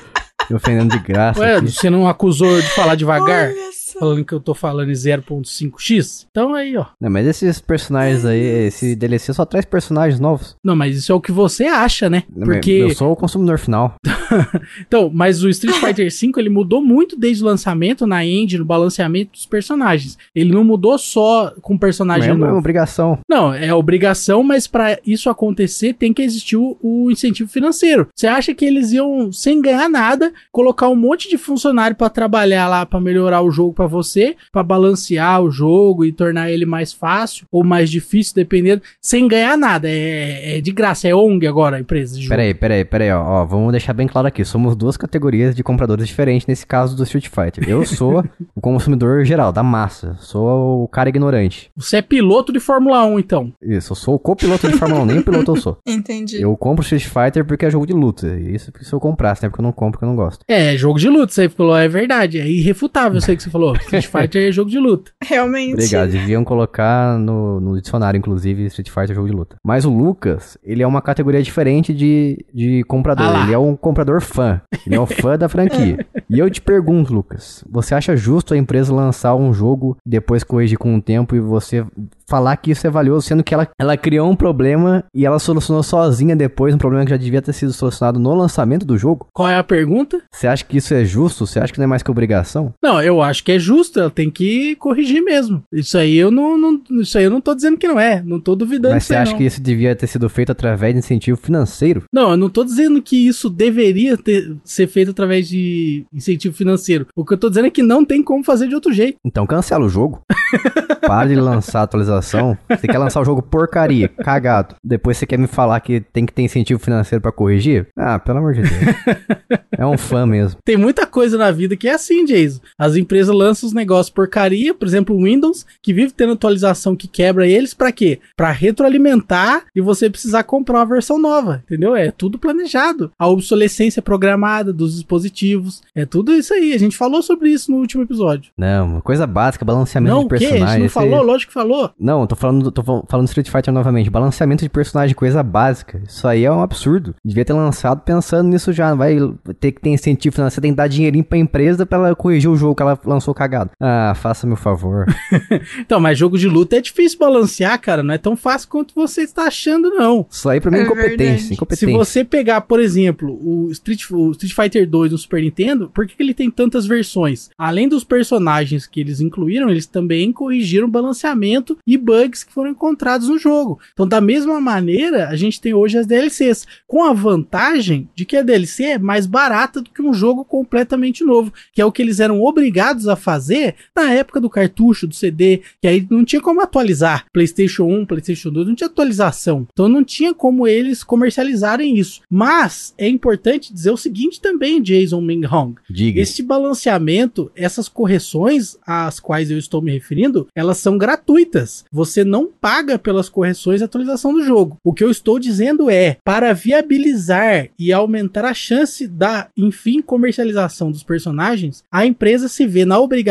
Me ofendendo de graça. Ué, aqui. você não acusou de falar devagar? Olha. Falando que eu tô falando em 0.5x? Então aí, ó. Não, mas esses personagens aí, esse DLC só traz personagens novos. Não, mas isso é o que você acha, né? Não, Porque Eu sou o consumidor final. Então, mas o Street Fighter V ele mudou muito desde o lançamento na engine, no balanceamento dos personagens. Ele não mudou só com Não personagem é uma novo. obrigação. Não, é obrigação, mas para isso acontecer tem que existir o, o incentivo financeiro. Você acha que eles iam sem ganhar nada colocar um monte de funcionário para trabalhar lá para melhorar o jogo para você, para balancear o jogo e tornar ele mais fácil ou mais difícil, dependendo, sem ganhar nada? É, é de graça, é ONG agora a empresa de jogo. Pera aí, pera aí, pera aí, ó, ó. Vamos deixar bem claro aqui. Somos duas categorias de compradores diferentes nesse caso do Street Fighter. Eu sou o consumidor geral, da massa. Sou o cara ignorante. Você é piloto de Fórmula 1, então. Isso, eu sou o copiloto de Fórmula 1, nem o piloto eu sou. Entendi. Eu compro Street Fighter porque é jogo de luta. Isso porque se eu comprasse, né? Porque eu não compro porque eu não gosto. É, jogo de luta, você falou, é verdade. É irrefutável isso aí que você falou. Street Fighter é jogo de luta. Realmente. Obrigado. Deviam colocar no, no dicionário, inclusive, Street Fighter jogo de luta. Mas o Lucas, ele é uma categoria diferente de, de comprador. Ah ele é um comprador fã. Ele é um fã da franquia. E eu te pergunto, Lucas, você acha justo a empresa lançar um jogo e depois corrigir com o tempo e você falar que isso é valioso, sendo que ela, ela criou um problema e ela solucionou sozinha depois, um problema que já devia ter sido solucionado no lançamento do jogo? Qual é a pergunta? Você acha que isso é justo? Você acha que não é mais que obrigação? Não, eu acho que é justo, ela tem que corrigir mesmo. Isso aí eu não, não isso aí eu não tô dizendo que não é, não tô duvidando Mas você acha não. que isso devia ter sido feito através de incentivo financeiro? Não, eu não tô dizendo que isso deveria ter, ser feito através de incentivo financeiro. O que eu tô dizendo é que não tem como fazer de outro jeito. Então cancela o jogo. Para de lançar atualização. Você quer lançar o jogo porcaria, cagado. Depois você quer me falar que tem que ter incentivo financeiro pra corrigir? Ah, pelo amor de Deus. É um fã mesmo. Tem muita coisa na vida que é assim, Jason. As empresas lançam os negócios porcaria, por exemplo, o Windows, que vive tendo atualização que quebra eles, pra quê? Pra retroalimentar e você precisar comprar uma versão nova, entendeu? É tudo planejado. A obsolescência programada dos dispositivos, é tudo isso aí. A gente falou sobre isso no último episódio. Não, uma coisa básica, balanceamento não, de o quê? A gente não Esse- falou? Lógico que falou. Não, tô falando, tô fal- falando Street Fighter novamente. Balanceamento de personagem, coisa básica. Isso aí é um absurdo. Devia ter lançado pensando nisso já. Vai ter que ter incentivo financeiro, tem que dar dinheirinho pra empresa pra ela corrigir o jogo que ela lançou cagado. Ah, faça meu favor. Então, mas jogo de luta é difícil balancear, cara. Não é tão fácil quanto você está achando, não. Isso aí pra mim é É incompetência. incompetência. Se você pegar, por exemplo, o Street, o Street Fighter 2 no Super Nintendo, por que, que ele tem tantas versões? Além dos personagens que eles incluíram, eles também corrigiram balanceamento e bugs que foram encontrados no jogo. Então, da mesma maneira, a gente tem hoje as DLCs, com a vantagem de que a DLC é mais barata do que um jogo completamente novo, que é o que eles eram obrigados a fazer na época do cartucho, do CD, que aí não tinha como atualizar. PlayStation 1, PlayStation 2, não tinha atualização. Então não tinha como eles comercializarem isso. Mas é importante dizer o seguinte também, Jason Ming Hong. Diga. Este balanceamento, essas correções às quais eu estou me referindo, elas são gratuitas. Você não paga pelas correções e atualização do jogo. O que eu estou dizendo é, para viabilizar e aumentar a chance da, enfim, comercialização dos personagens, a empresa se vê na obrigação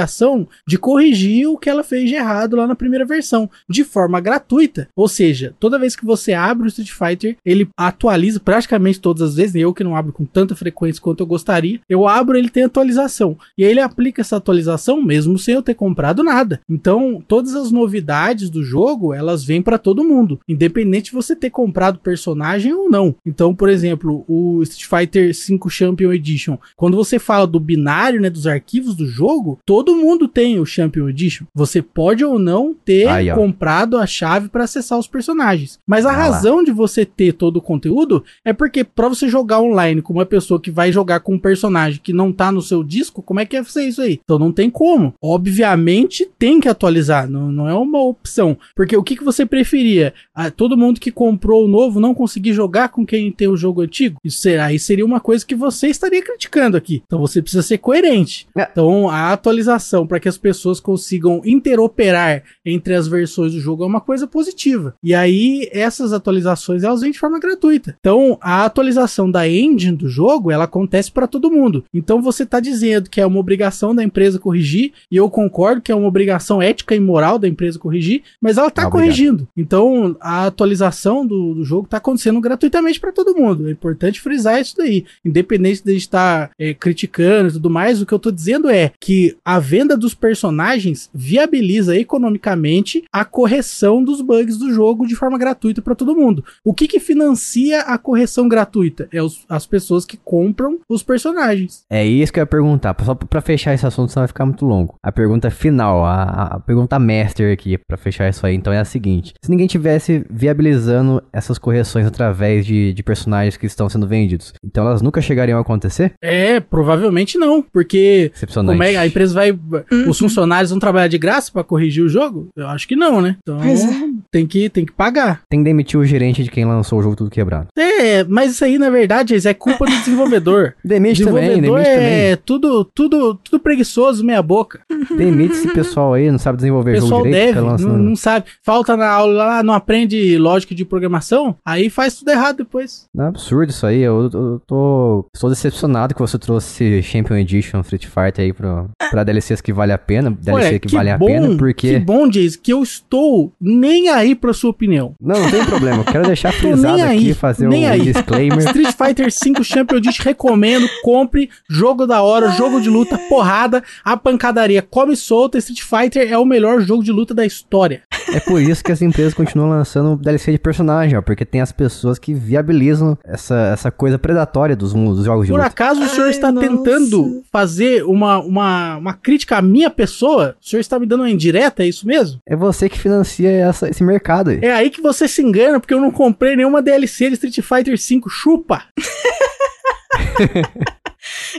de corrigir o que ela fez de errado lá na primeira versão, de forma gratuita. Ou seja, toda vez que você abre o Street Fighter, ele atualiza praticamente todas as vezes, eu que não abro com tanta frequência quanto eu gostaria, eu abro, ele tem atualização. E aí ele aplica essa atualização mesmo sem eu ter comprado nada. Então, todas as novidades do jogo, elas vêm para todo mundo, independente de você ter comprado personagem ou não. Então, por exemplo, o Street Fighter 5 Champion Edition, quando você fala do binário, né, dos arquivos do jogo, todo mundo tem o Champion Edition. Você pode ou não ter Aí, comprado a chave para acessar os personagens. Mas a Ah lá. razão de você ter todo o conteúdo é porque para você jogar online com uma pessoa que vai jogar com um personagem que não tá no seu disco, como é que é fazer isso aí? Então não tem como. Obviamente tem que atualizar, não, não é uma opção. Porque o que, que você preferia? Ah, todo mundo que comprou o novo não conseguir jogar com quem tem o jogo antigo? Isso será, aí seria uma coisa que você estaria criticando aqui. Então você precisa ser coerente. É. Então a atualização para que as pessoas consigam interoperar entre as versões do jogo é uma coisa positiva. E aí essas atualizações elas vêm de forma gratuita. Então a atualização da engine do jogo ela acontece para todo mundo. Então você está dizendo que é uma obrigação da empresa corrigir e eu concordo que é uma obrigação ética e moral da empresa corrigir, mas ela está Ah, corrigindo. Então a atualização do, do jogo está acontecendo gratuitamente para todo mundo. É importante frisar isso daí, independente de estar é, criticando e tudo mais. O que eu tô dizendo é que a venda dos personagens viabiliza economicamente a correção dos bugs do jogo de forma gratuita para todo mundo. O que que financia a correção gratuita? É os- as pessoas que compram os personagens. É isso que eu ia perguntar. Só pra fechar esse assunto, senão vai ficar muito longo. A pergunta final, a, a pergunta master aqui, pra fechar isso aí, então é a seguinte: se ninguém tivesse viabilizando essas correções através de, de personagens que estão sendo vendidos, então elas nunca chegariam a acontecer? É, provavelmente não, porque como é a empresa vai os funcionários vão trabalhar de graça para corrigir o jogo? Eu acho que não, né? Então Pois é. tem que tem que pagar. Tem que demitir o gerente de quem lançou o jogo tudo quebrado. É, mas isso aí na verdade é culpa do desenvolvedor. Demite também, desenvolvedor demite é tudo tudo tudo preguiçoso, meia boca. também. Demite esse pessoal aí, não sabe O desenvolver jogo pessoal direito, deve, fica não, não sabe. Falta na aula lá, não aprende lógica de programação, aí faz tudo errado depois. É absurdo isso aí. Eu, eu tô. Estou decepcionado que você trouxe esse Champion Edition Street Fighter aí pra, pra DLCs que vale a pena. DLC Olha, que, valem a bom, pena, Que porque. bom, Jace, que eu estou nem aí pra sua opinião. Não, não tem problema. Eu quero deixar frisado nem aqui, aí, fazer nem um aí. disclaimer. Street Fighter 5 Champion Edition recomendo, compre, jogo da hora, jogo de luta, porrada, a pancadaria come solta, Street Fighter é o melhor jogo de luta da história. É por isso que as empresas continuam lançando DLC de personagem, ó, porque tem as pessoas que viabilizam essa, essa coisa predatória dos, dos jogos de Por luta. acaso o senhor Ai, está nossa. tentando fazer uma, uma, uma crítica à minha pessoa? O senhor está me dando uma indireta, é isso mesmo? É você que financia essa- esse mercado aí. É aí que você se engana, porque eu não comprei nenhuma DLC de Street Fighter V. Chupa!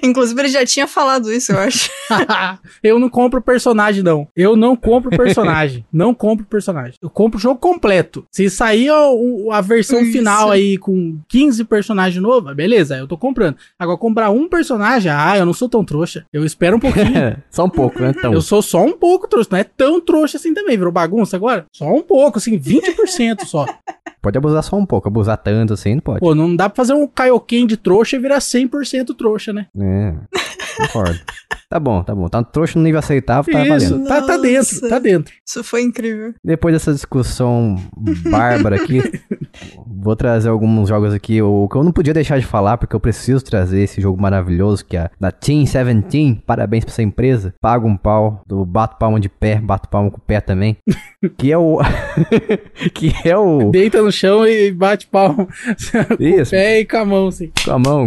Inclusive, ele já tinha falado isso, eu acho. eu não compro personagem, não. Eu não compro personagem. não compro personagem. Eu compro o jogo completo. Se sair o- a versão Isso. final aí com 15 personagens novos, beleza, eu tô comprando. Agora, comprar um personagem, ah, eu não sou tão trouxa. Eu espero um pouquinho. Só um pouco, né? Então, Eu sou só um pouco trouxa, não é tão trouxa assim também, virou bagunça agora? Só um pouco, assim, 20% só. Pode abusar só um pouco, abusar tanto assim, não pode. Pô, não dá pra fazer um Kaioken de trouxa e virar 100% trouxa, né? É, concordo. tá bom, tá bom. Tá um trouxa no nível aceitável, tá Isso, valendo. tá, tá dentro, tá dentro. Isso foi incrível. Depois dessa discussão bárbara aqui, vou trazer alguns jogos aqui. O que eu não podia deixar de falar, porque eu preciso trazer esse jogo maravilhoso que é da Team 17. Parabéns pra essa empresa. Paga um pau, do bato palma de pé, bato palma com o pé também. que é o. que é o. Deita no chão e bate palma. Isso, Pé e com a mão, assim. com a mão,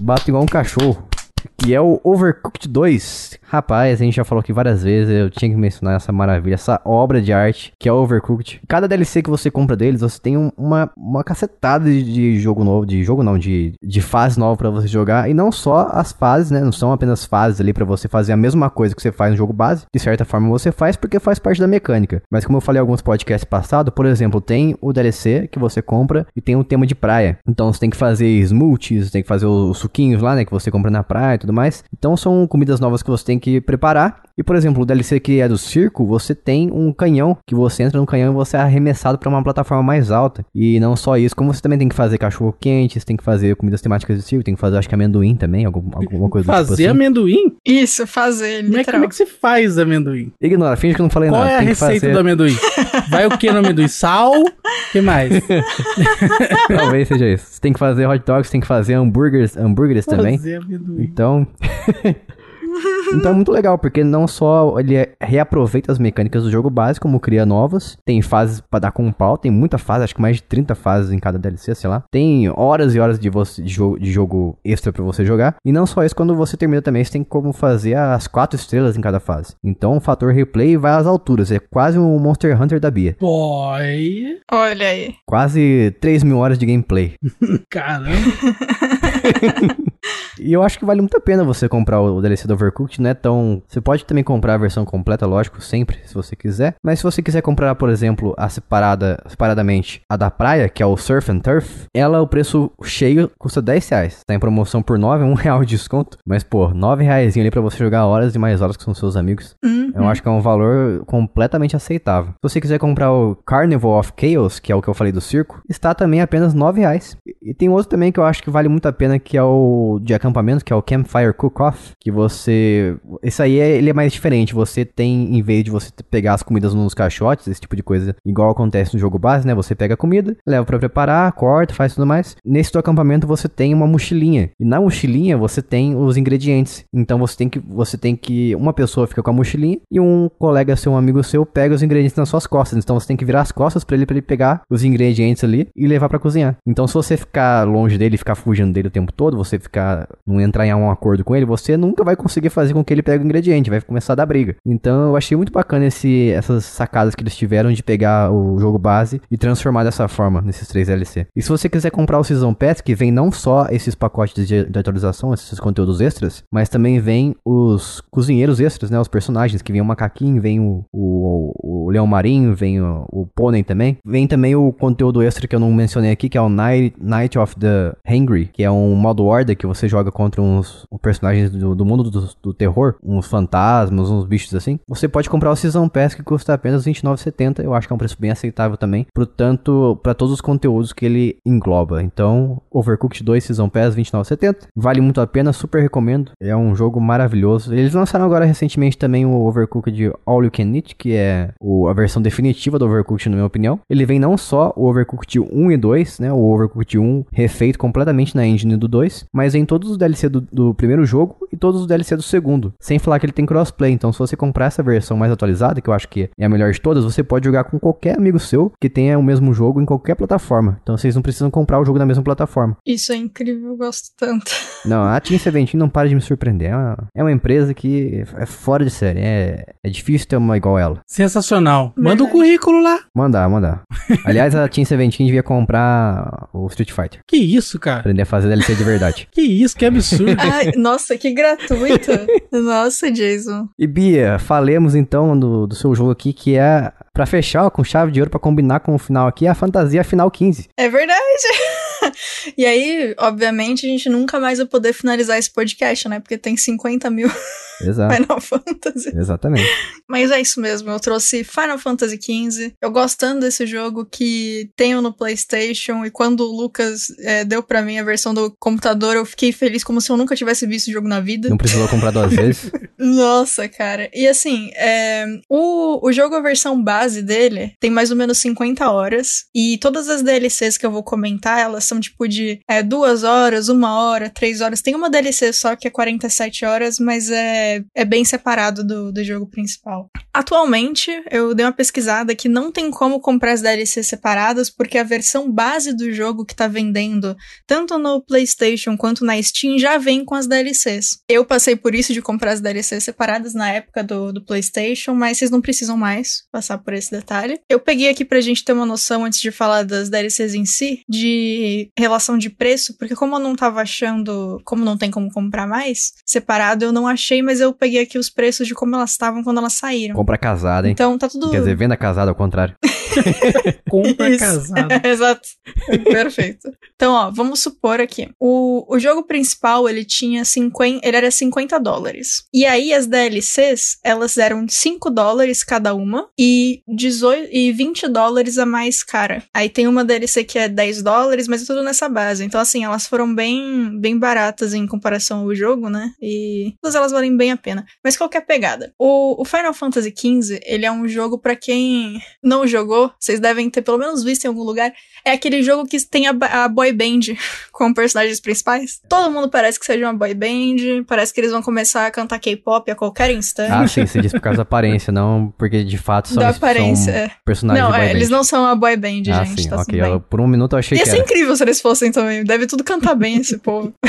bato igual um cachorro. Que é o Overcooked 2. Rapaz, a gente já falou aqui várias vezes, eu tinha que mencionar essa maravilha, essa obra de arte que é o Overcooked. Cada DLC que você compra deles, você tem um- uma, uma cacetada de, de jogo novo, de jogo não, de, de fase nova pra você jogar. E não só as fases, né? Não são apenas fases ali pra você fazer a mesma coisa que você faz no jogo base. De certa forma você faz porque faz parte da mecânica. Mas como eu falei em alguns podcasts passados, por exemplo, tem o DLC que você compra e tem o tema de praia. Então você tem que fazer smoothies, tem que fazer os suquinhos lá, né? Que você compra na praia e tudo mais. Então são comidas novas que você tem que preparar. E por exemplo, o DLC que é do circo, você tem um canhão que você entra no canhão e você é arremessado pra uma plataforma mais alta. E não só isso, como você também tem que fazer cachorro quente, você tem que fazer comidas temáticas do circo, tem que fazer acho que amendoim também, algum, alguma coisa do Fazer tipo assim. amendoim? Isso, fazer, Como é, que- literal. como é que você faz amendoim? Ignora, finge que eu não falei Qual nada. é a tem que receita fazer... do amendoim? Vai o que no amendoim? Sal? O que mais? Talvez seja isso. Você tem que fazer hot dogs, tem que fazer hambúrgueres, hambúrgueres também. Fazer amendoim. Então. então é muito legal, porque não só ele é- reaproveita as mecânicas do jogo base, como cria novas. Tem fases pra dar com um pau, tem muita fase, acho que mais de 30 fases em cada DLC, sei lá. Tem horas e horas de, você, de, jogo, de jogo extra pra você jogar. E não só isso, quando você termina também, você tem como fazer as quatro estrelas em cada fase. Então o fator replay vai às alturas. É quase um Monster Hunter da Bia. Boy. Olha aí. Quase 3 mil horas de gameplay. Caramba. E eu acho que vale muito a pena você comprar o DLC do Overcooked, não é tão... Você pode também comprar a versão completa, lógico, sempre, se você quiser. Mas se você quiser comprar, por exemplo, a separada, separadamente, a da praia, que é o Surf and Turf, ela, o preço cheio, custa 10 reais. Tá em promoção por 9, é um real de desconto. Mas, pô, 9 reais ali pra você jogar horas e mais horas com seus amigos. Uhum. Eu acho que é um valor completamente aceitável. Se você quiser comprar o Carnival of Chaos, que é o que eu falei do circo, está também apenas 9 reais. E tem outro também que eu acho que vale muito a pena, que é o de acampamento, que é o Campfire Cook-Off, que você... Esse aí, é, ele é mais diferente. Você tem, em vez de você pegar as comidas nos caixotes, esse tipo de coisa, igual acontece no jogo base, né? Você pega a comida, leva pra preparar, corta, faz tudo mais. Nesse do acampamento você tem uma mochilinha. E na mochilinha você tem os ingredientes. Então você tem que... Você tem que... Uma pessoa fica com a mochilinha e um colega seu, um amigo seu, pega os ingredientes nas suas costas. Então você tem que virar as costas pra ele, pra ele pegar os ingredientes ali e levar pra cozinhar. Então se você ficar longe dele, ficar fugindo dele o tempo todo, você ficar não entrar em um acordo com ele, você nunca vai conseguir fazer com que ele pegue o ingrediente, vai começar a dar briga. Então eu achei muito bacana esse, essas sacadas que eles tiveram de pegar o jogo base e transformar dessa forma nesses três DLC. E se você quiser comprar o Season Pass, que vem não só esses pacotes de, de atualização, esses conteúdos extras, mas também vem os cozinheiros extras, né? Os personagens, que vem o macaquinho, vem o, o, o leão marinho, vem o, o pônei também. Vem também o conteúdo extra que eu não mencionei aqui, que é o Night, Night of the Hangry, que é um modo horda que você joga contra uns personagens do, do mundo do, do terror, uns fantasmas, uns bichos assim. Você pode comprar o Season Pass que custa apenas R$29,70. Eu acho que é um preço bem aceitável também. Portanto, para todos os conteúdos que ele engloba. Então, Overcooked 2 Season Pass R$29,70. Vale muito a pena, super recomendo. É um jogo maravilhoso. Eles lançaram agora recentemente também o Overcooked All You Can Eat, que é o, a versão definitiva do Overcooked, na minha opinião. Ele vem não só o Overcooked 1 e 2, né? O Overcooked 1 refeito completamente na engine do 2, mas em todos os DLC do, do primeiro jogo e todos os DLC do segundo. Sem falar que ele tem crossplay, então se você comprar essa versão mais atualizada, que eu acho que é a melhor de todas, você pode jogar com qualquer amigo seu que tenha o mesmo jogo em qualquer plataforma. Então vocês não precisam comprar o jogo na mesma plataforma. Isso é incrível, eu gosto tanto. Não, a Team Seventeen não para de me surpreender. É uma, é uma empresa que é fora de série. É, é difícil ter uma igual ela. Sensacional. Manda o Verdade. currículo lá. Mandar, mandar. Aliás, a Team Seventeen devia comprar o Street Fighter. Que isso, cara? Aprender a fazer DLC de verdade. Que isso, que absurdo. Ai, nossa, que gratuito. Nossa, Jason. E Bia, falemos então do, do seu jogo aqui, que é, pra fechar ó, com chave de ouro, pra combinar com o final aqui, é a Fantasia Final 15. É verdade. E aí, obviamente, a gente nunca mais vai poder finalizar esse podcast, né? Porque tem 50 mil Exato. Final Fantasy. Exatamente. Mas é isso mesmo, eu trouxe Final Fantasy XV. Eu gosto tanto desse jogo que tenho no PlayStation. E quando o Lucas é, deu pra mim a versão do computador, eu fiquei feliz como se eu nunca tivesse visto o jogo na vida. Não precisou comprar duas vezes. Nossa, cara. E assim, é, o, o jogo, a versão base dele, tem mais ou menos 50 horas. E todas as DLCs que eu vou comentar, elas são tipo de é, duas horas, uma hora, três horas. Tem uma DLC só que é 47 horas, mas é, é bem separado do, do jogo principal. Atualmente, eu dei uma pesquisada que não tem como comprar as DLCs separadas, porque a versão base do jogo que tá vendendo, tanto no PlayStation quanto na Steam, já vem com as DLCs. Eu passei por isso de comprar as DLCs separadas na época do, do PlayStation, mas vocês não precisam mais passar por esse detalhe. Eu peguei aqui pra gente ter uma noção, antes de falar das DLCs em si, de relação de preço, porque como eu não tava achando, como não tem como comprar mais separado, eu não achei, mas eu peguei aqui os preços de como elas estavam quando elas saíram. Compra casada, hein? Então tá tudo. Quer dizer, venda casada ao contrário. Compra Isso. casado. Exato. Perfeito. Então, ó, vamos supor aqui. O, o jogo principal, ele tinha 50, ele era 50 dólares. E aí as DLCs, elas eram 5 dólares cada uma e 18 e 20 dólares a mais cara. Aí tem uma DLC que é 10 dólares, mas é tudo nessa base. Então, assim, elas foram bem, bem baratas em comparação ao jogo, né? E todas elas valem bem a pena. Mas qual que é a pegada? O, o Final Fantasy XV, ele é um jogo pra quem não jogou, vocês devem ter pelo menos visto em algum lugar. É aquele jogo que tem a, a boy band com personagens principais. Todo mundo parece que seja uma boy band, parece que eles vão começar a cantar K-pop a qualquer instante. Ah, sim, você diz por causa da aparência, não porque de fato são, da aparência. são é. personagens Não, de boy é, eles band. não são uma boy band, Ah, gente. sim, tá ok. Eu- por um minuto eu achei Ia que ser era. incrível se eles fossem também. Deve tudo cantar bem esse povo.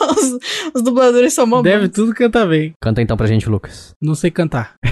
os, os dubladores são mó Deve tudo cantar bem. Canta então pra gente, Lucas. Não sei cantar.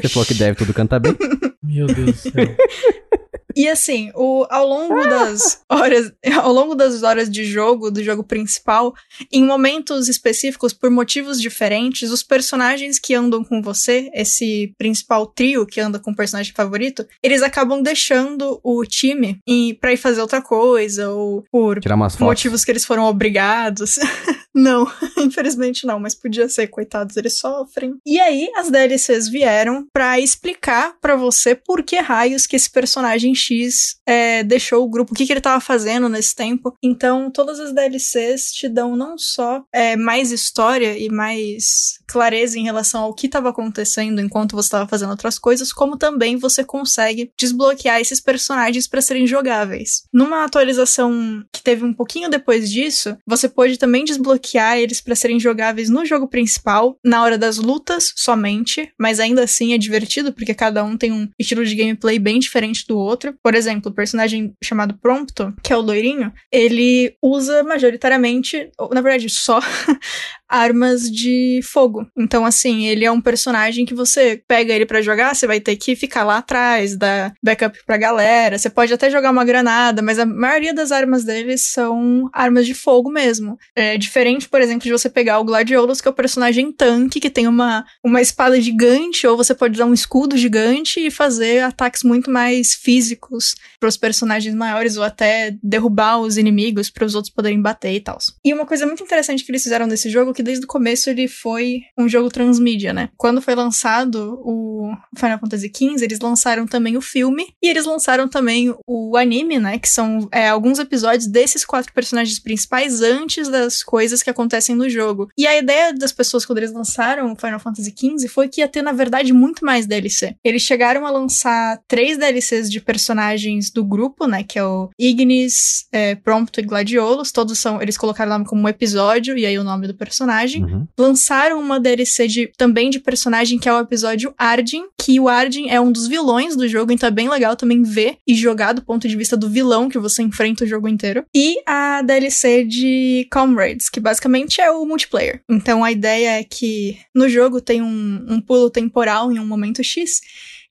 Você falou que deve tudo cantar bem. Meu Deus do céu. E assim, o, ao longo das horas, ao longo das horas de jogo, do jogo principal, em momentos específicos, por motivos diferentes, os personagens que andam com você, esse principal trio que anda com o personagem favorito, eles acabam deixando o time e, pra ir fazer outra coisa, ou por Tirar umas fotos. motivos que eles foram obrigados. não, infelizmente não, mas podia ser, coitados, eles sofrem. E aí as DLCs vieram pra explicar pra você por que raios que esse personagem X é, deixou o grupo, o que, que ele tava fazendo nesse tempo. Então, todas as DLCs te dão não só é, mais história e mais clareza em relação ao que estava acontecendo enquanto você estava fazendo outras coisas, como também você consegue desbloquear esses personagens para serem jogáveis. Numa atualização que teve um pouquinho depois disso, você pode também desbloquear eles para serem jogáveis no jogo principal, na hora das lutas somente, mas ainda assim é divertido porque cada um tem um estilo de gameplay bem diferente do outro. Por exemplo, o personagem chamado Prompto, que é o loirinho, ele usa majoritariamente, ou na verdade só, armas de fogo. Então, assim, ele é um personagem que você pega ele pra jogar, você vai ter que ficar lá atrás, dar backup pra galera. Você pode até jogar uma granada, mas a maioria das armas dele são armas de fogo mesmo. É diferente, por exemplo, de você pegar o Gladiolus, que é o personagem tanque, que tem uma, uma espada gigante, ou você pode usar um escudo gigante e fazer ataques muito mais físicos pros personagens maiores, ou até derrubar os inimigos para os outros poderem bater e tal. E uma coisa muito interessante que eles fizeram nesse jogo, que que desde o começo ele foi um jogo transmídia, né? Quando foi lançado o Final Fantasy XV, eles lançaram também o filme e eles lançaram também o anime, né? Que são é, alguns episódios desses quatro personagens principais antes das coisas que acontecem no jogo. E a ideia das pessoas quando eles lançaram o Final Fantasy XV foi que ia ter, na verdade, muito mais DLC. Eles chegaram a lançar três DLCs de personagens do grupo, né? Que é o Ignis, é, Prompto e Gladiolus. Todos são. Eles colocaram o nome como um episódio, e aí o nome do personagem. Uhum. Lançaram uma DLC de, também de personagem, que é o episódio Arden, que o Arden é um dos vilões do jogo, então é bem legal também ver e jogar do ponto de vista do vilão que você enfrenta o jogo inteiro. E a DLC de Comrades, que basicamente é o multiplayer. Então a ideia é que no jogo tem um, um pulo temporal em um momento X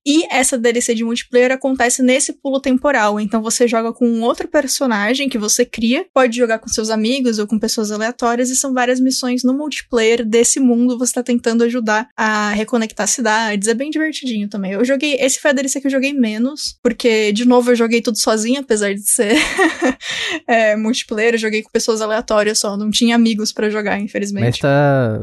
e essa DLC de multiplayer acontece nesse pulo temporal. Então você joga com um outro personagem que você cria, pode jogar com seus amigos ou com pessoas aleatórias, e são várias missões no multiplayer desse mundo. Você tá tentando ajudar a reconectar cidades. É bem divertidinho também. Eu joguei. Esse foi a DLC que eu joguei menos, porque, de novo, eu joguei tudo sozinha, apesar de ser é, multiplayer. Eu joguei com pessoas aleatórias só. Não tinha amigos para jogar, infelizmente. Mas tá.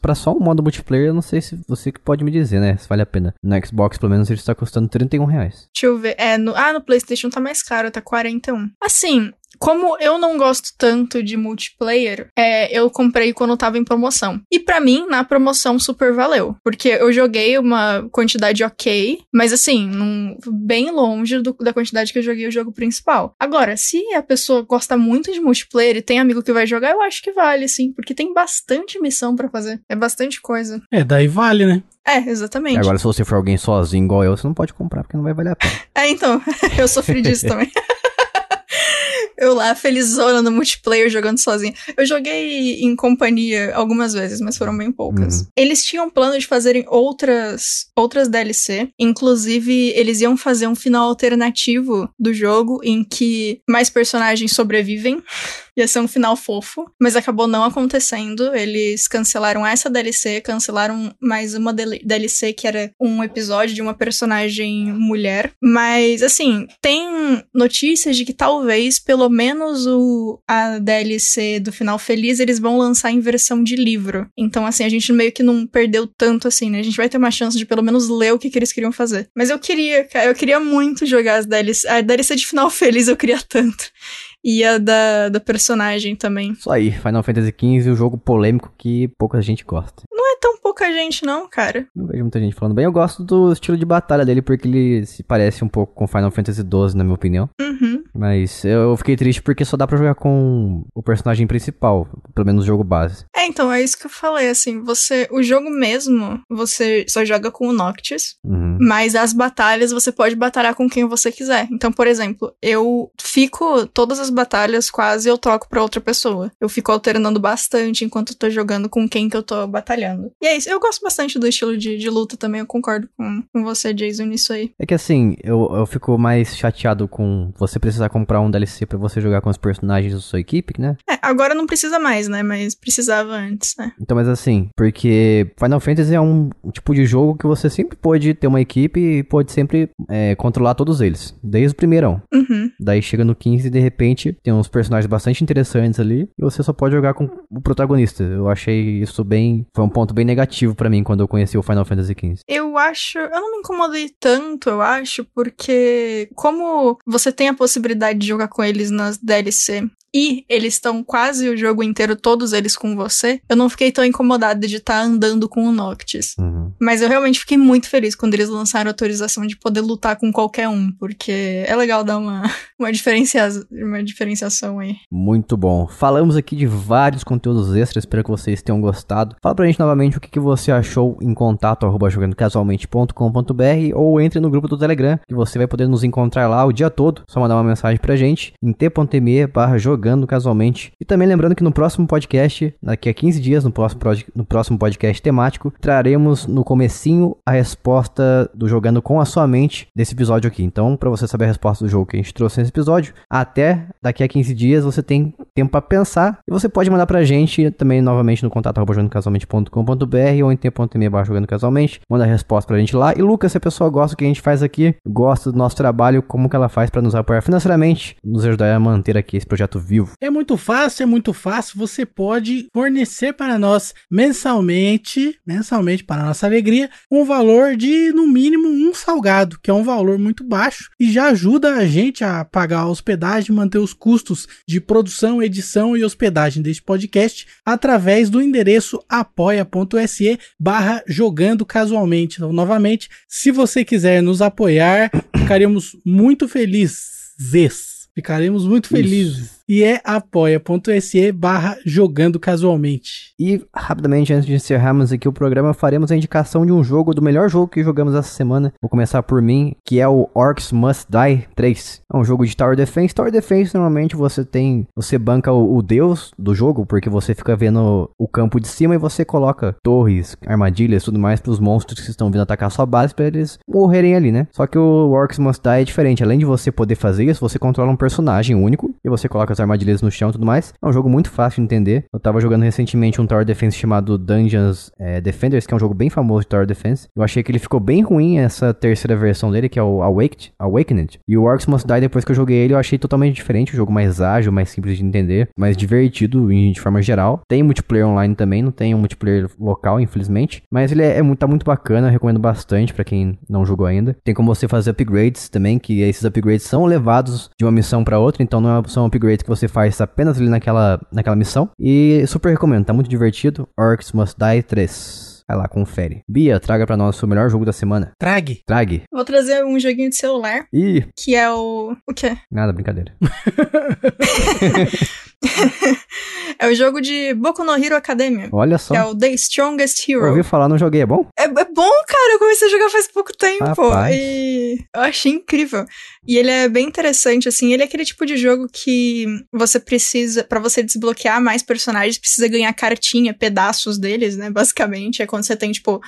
pra- só um modo multiplayer, eu não sei se você que pode me dizer, né? Se vale a pena. No Xbox, pelo menos, ele está custando 31 reais. Deixa eu ver. É, no, ah, no PlayStation tá mais caro, tá 41. Assim, como eu não gosto tanto de multiplayer, é, eu comprei quando tava em promoção. E pra mim, na promoção, super valeu. Porque eu joguei uma quantidade ok, mas assim, num- bem longe do- da quantidade que eu joguei o jogo principal. Agora, se a pessoa gosta muito de multiplayer e tem amigo que vai jogar, eu acho que vale, sim. Porque tem bastante missão pra fazer. É bastante coisa. É, daí vale, né? É, exatamente. Agora, se você for alguém sozinho igual eu, você não pode comprar, porque não vai valer a pena. É, então, eu sofri disso também. Eu lá, felizona no multiplayer, jogando sozinha. Eu joguei em companhia algumas vezes, mas foram bem poucas. Uhum. Eles tinham plano de fazerem outras, outras DLC. Inclusive, eles iam fazer um final alternativo do jogo em que mais personagens sobrevivem. Ia ser um final fofo, mas acabou não acontecendo. Eles cancelaram essa DLC, cancelaram mais uma DL- DLC que era um episódio de uma personagem mulher. Mas, assim, tem notícias de que talvez, pelo menos, o, a DLC do final feliz eles vão lançar em versão de livro. Então, assim, a gente meio que não perdeu tanto assim, né? A gente vai ter uma chance de pelo menos ler o que, que eles queriam fazer. Mas eu queria, cara, eu queria muito jogar as DLC. A DLC de final feliz eu queria tanto. E a da, da personagem também. Isso aí, Final Fantasy XV, o jogo polêmico que pouca gente gosta. Tão pouca gente, não, cara. Não vejo muita gente falando bem. Eu gosto do estilo de batalha dele, porque ele se parece um pouco com Final Fantasy XII, na minha opinião. Uhum. Mas eu fiquei triste porque só dá pra jogar com o personagem principal, pelo menos o jogo base. É, então, é isso que eu falei, assim, você. O jogo mesmo, você só joga com o Noctis. Uhum. Mas as batalhas você pode batalhar com quem você quiser. Então, por exemplo, eu fico todas as batalhas quase eu troco pra outra pessoa. Eu fico alternando bastante enquanto eu tô jogando com quem que eu tô batalhando. E é isso. Eu gosto bastante do estilo de, de luta também. Eu concordo com, com você, Jason, nisso aí. É que assim, eu, eu fico mais chateado com você precisar comprar um DLC pra você jogar com os personagens da sua equipe, né? É, agora não precisa mais, né? Mas precisava antes, né? Então, mas assim, porque Final Fantasy é um tipo de jogo que você sempre pode ter uma equipe e pode sempre é, controlar todos eles, desde o primeirão. Uhum. Daí chega no 15 e de repente tem uns personagens bastante interessantes ali e você só pode jogar com o protagonista. Eu achei isso bem. Foi um ponto bem negativo pra mim quando eu conheci o Final Fantasy XV. Eu acho. Eu não me incomodei tanto, eu acho, porque como você tem a possibilidade de jogar com eles nas DLC e eles estão quase o jogo inteiro, todos eles com você, eu não fiquei tão incomodada de estar andando com o Noctis. Uhum. Mas eu realmente fiquei muito feliz quando eles lançaram a autorização de poder lutar com qualquer um, porque é legal dar uma, uma, diferencia uma diferenciação aí. Muito bom. Falamos aqui de vários conteúdos extras, espero que vocês tenham gostado. Fala pra gente novamente o que, que você achou em contato arroba jogandocasualmente.com.br ou entre no grupo do Telegram, que você vai poder nos encontrar lá o dia todo. Só mandar uma mensagem pra gente em t.me barra jogando casualmente. E também lembrando que no próximo podcast, daqui a 15 dias, no próximo, no próximo podcast temático, traremos no comecinho a resposta do Jogando com a Sua Mente desse episódio aqui. Então, para você saber a resposta do jogo que a gente trouxe nesse episódio, até daqui a 15 dias você tem tempo para pensar e você pode mandar pra gente também novamente no contato jogandocasualmente.com.br ou em tempo.me barra jogando casualmente, manda a resposta pra gente lá. E Lucas, se a pessoa gosta do que a gente faz aqui, gosta do nosso trabalho, como que ela faz para nos apoiar financeiramente, nos ajudar a manter aqui esse projeto vivo. É muito fácil, é muito fácil. Você pode fornecer para nós mensalmente, mensalmente para nossa alegria, um valor de no mínimo um salgado, que é um valor muito baixo e já ajuda a gente a pagar a hospedagem, manter os custos de produção, edição e hospedagem deste podcast através do endereço apoia.se barra jogando casualmente. Então, novamente, se você quiser nos apoiar, ficaríamos muito felizes. Ficaremos muito felizes. Isso e é apoia.se barra jogando casualmente. E rapidamente, antes de encerrarmos aqui o programa, faremos a indicação de um jogo, do melhor jogo que jogamos essa semana. Vou começar por mim, que é o Orcs Must Die 3. É um jogo de Tower Defense. Tower Defense, normalmente você tem. Você banca o, o deus do jogo, porque você fica vendo o campo de cima e você coloca torres, armadilhas tudo mais para os monstros que estão vindo atacar sua base para eles morrerem ali, né? Só que o Orcs Must Die é diferente. Além de você poder fazer isso, você controla um personagem único e você coloca as armadilhas no chão e tudo mais. É um jogo muito fácil de entender. Eu tava jogando recentemente um Tower Defense chamado Dungeons é, Defenders, que é um jogo bem famoso de Tower Defense. Eu achei que ele ficou bem ruim essa terceira versão dele, que é o Awaked, Awakened. E o Orcs Must Die, depois que eu joguei ele, eu achei totalmente diferente. Um jogo mais ágil, mais simples de entender, mais divertido de forma geral. Tem multiplayer online também, não tem um multiplayer local, infelizmente. Mas ele é, é tá muito bacana, recomendo bastante para quem não jogou ainda. Tem como você fazer upgrades também, que esses upgrades são levados de uma missão para outra, então não é, são upgrades que você faz apenas ali naquela, naquela missão. E super recomendo, tá muito divertido. Orcs Must Die 3. Vai lá, confere. Bia, traga pra nós o melhor jogo da semana. Trague. Trague. Vou trazer um joguinho de celular. Ih. Que é o. O quê? Nada, brincadeira. é o jogo de Boku no Hero Academia. Olha só. Que é o The Strongest Hero. Ouvi falar, não joguei, é bom? É, é bom, cara. Eu comecei a jogar faz pouco tempo. Rapaz. E eu achei incrível. E ele é bem interessante, assim. Ele é aquele tipo de jogo que você precisa, para você desbloquear mais personagens, precisa ganhar cartinha, pedaços deles, né? Basicamente. É quando você tem, tipo,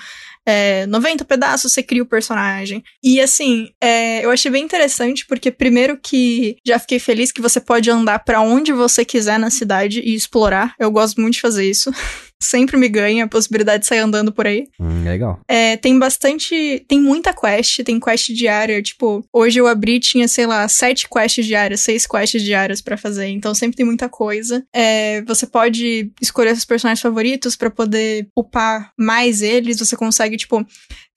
é, 90 pedaços, você cria o personagem. E assim, é, eu achei bem interessante, porque primeiro que já fiquei feliz que você pode andar para onde você quiser na cidade e explorar. Eu gosto muito de fazer isso. sempre me ganha a possibilidade de sair andando por aí. Hum, legal. É, tem bastante. Tem muita quest, tem quest diária. Tipo, hoje eu abri, tinha, sei lá, sete quests diárias, seis quests diárias para fazer. Então sempre tem muita coisa. É, você pode escolher seus personagens favoritos para poder upar mais eles. Você consegue, tipo,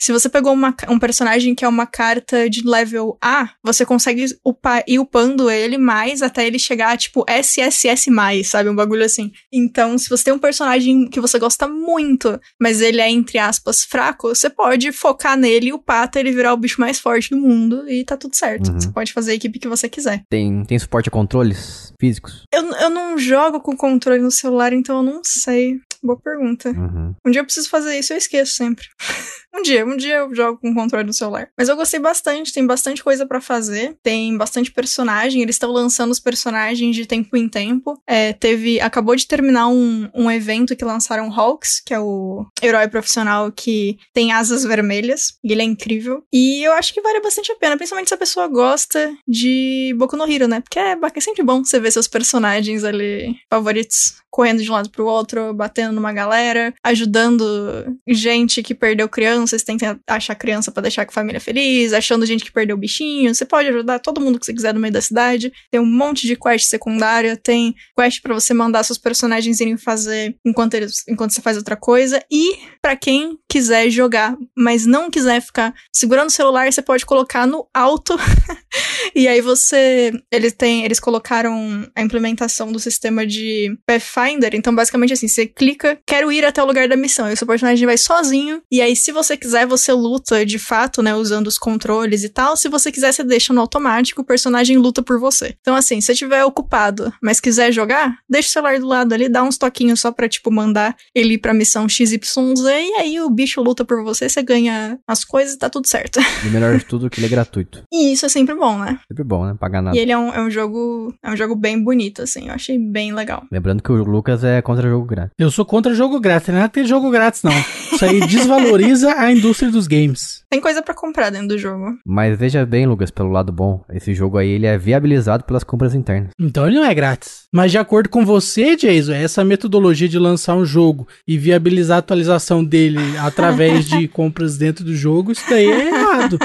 se você pegou uma, um personagem que é uma carta de level A, você consegue upar, ir upando ele mais até ele chegar tipo, SSS+, sabe? Um bagulho assim. Então, se você tem um personagem que você gosta muito, mas ele é, entre aspas, fraco, você pode focar nele e upar até ele virar o bicho mais forte do mundo e tá tudo certo. Uhum. Você pode fazer a equipe que você quiser. Tem, tem suporte a controles físicos? Eu, eu não jogo com controle no celular, então eu não sei. Boa pergunta. Uhum. Um dia eu preciso fazer isso, eu esqueço sempre. um dia, um dia eu jogo com controle no celular. Mas eu gostei bastante, tem bastante coisa para fazer, tem bastante personagem, eles estão lançando os personagens de tempo em tempo. É, teve, acabou de terminar um, um evento que lançaram Hawks, que é o herói profissional que tem asas vermelhas, e ele é incrível. E eu acho que vale bastante a pena, principalmente se a pessoa gosta de Boku no Hero, né? Porque é, é sempre bom você ver seus personagens ali favoritos correndo de um lado pro outro, batendo numa galera, ajudando gente que perdeu crianças, que achar criança para deixar a família feliz, achando gente que perdeu bichinho. Você pode ajudar todo mundo que você quiser no meio da cidade. Tem um monte de quest secundária, tem quest para você mandar seus personagens irem fazer enquanto eles enquanto você faz outra coisa e para quem quiser jogar, mas não quiser ficar segurando o celular, você pode colocar no alto. e aí você, eles têm, eles colocaram a implementação do sistema de Pathfinder Pathfinder, então basicamente assim, você clica, quero ir até o lugar da missão, e o seu personagem vai sozinho, e aí se você quiser, você luta de fato, né, usando os controles e tal, se você quiser, você deixa no automático, o personagem luta por você. Então assim, se você estiver ocupado, mas quiser jogar, deixa o celular do lado ali, dá uns toquinhos só pra, tipo, mandar ele ir pra missão XYZ, e aí o bicho luta por você, você ganha as coisas, tá tudo certo. E melhor de tudo, que ele é gratuito. E isso é sempre bom, né? Sempre bom, né? Pagar nada. E ele é um, é um jogo, é um jogo bem bonito, assim, eu achei bem legal. Lembrando que o Lucas é contra jogo grátis. Eu sou contra jogo grátis, não é ter jogo grátis, não. Isso aí desvaloriza a indústria dos games. Tem coisa para comprar dentro do jogo. Mas veja bem, Lucas, pelo lado bom, esse jogo aí ele é viabilizado pelas compras internas. Então ele não é grátis. Mas de acordo com você, Jason, essa metodologia de lançar um jogo e viabilizar a atualização dele através de compras dentro do jogo, isso daí é errado.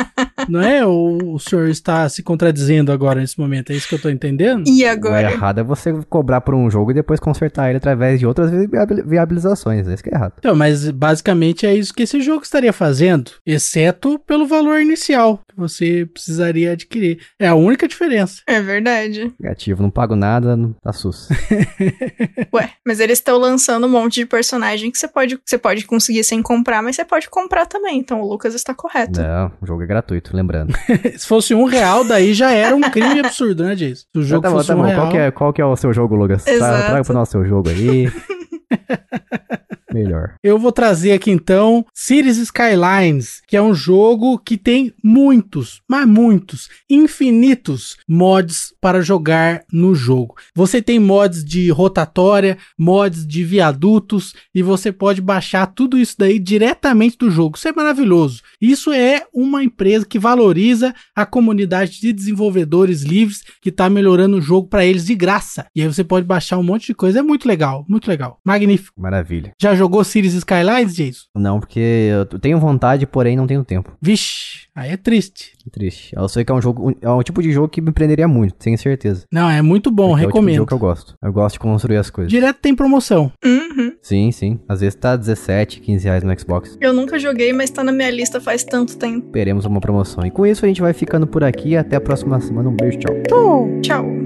Não é? Ou o senhor está se contradizendo agora nesse momento? É isso que eu tô entendendo? E O agora? errado é você cobrar por um jogo e depois consertar ele através de outras viabil- viabilizações. Esse que é errado. Então, mas basicamente é isso que esse jogo estaria fazendo, exceto pelo valor inicial que você precisaria adquirir. É a única diferença. É verdade. Negativo, não pago nada, não tá sus. Ué, mas eles estão lançando um monte de personagem que você pode, você pode conseguir sem comprar, mas você pode comprar também. Então o Lucas está correto. não, o jogo é gratuito, lembrando. Se fosse um real, daí já era um crime absurdo, né, Jason? Se o jogo tá bom, fosse tá um bom. real... Qual, que é, qual que é o seu jogo, Lucas? Tra- Exato. Traga pro nosso seu jogo aí. Melhor. Eu vou trazer aqui então Cities Skylines, que é um jogo que tem muitos, mas muitos, infinitos mods para jogar no jogo. Você tem mods de rotatória, mods de viadutos e você pode baixar tudo isso daí diretamente do jogo. Isso é maravilhoso. Isso é uma empresa que valoriza a comunidade de desenvolvedores livres que está melhorando o jogo para eles de graça. E aí você pode baixar um monte de coisa. É muito legal, muito legal. Magnífico. Maravilha. Já jogou Cities Skylines, Jason? Não, porque eu tenho vontade, porém não tenho tempo. Vixe, aí é triste. Triste. Eu sei que é um jogo. É um tipo de jogo que me prenderia muito, tenho certeza. Não, é muito bom, Porque É o tipo de recomendo. jogo que eu gosto. Eu gosto de construir as coisas. Direto tem promoção. Uhum. Sim, sim. Às vezes tá 17, 15 reais no Xbox. Eu nunca joguei, mas tá na minha lista faz tanto tempo. Teremos uma promoção. E com isso a gente vai ficando por aqui. Até a próxima semana. Um beijo, tchau. Tchau.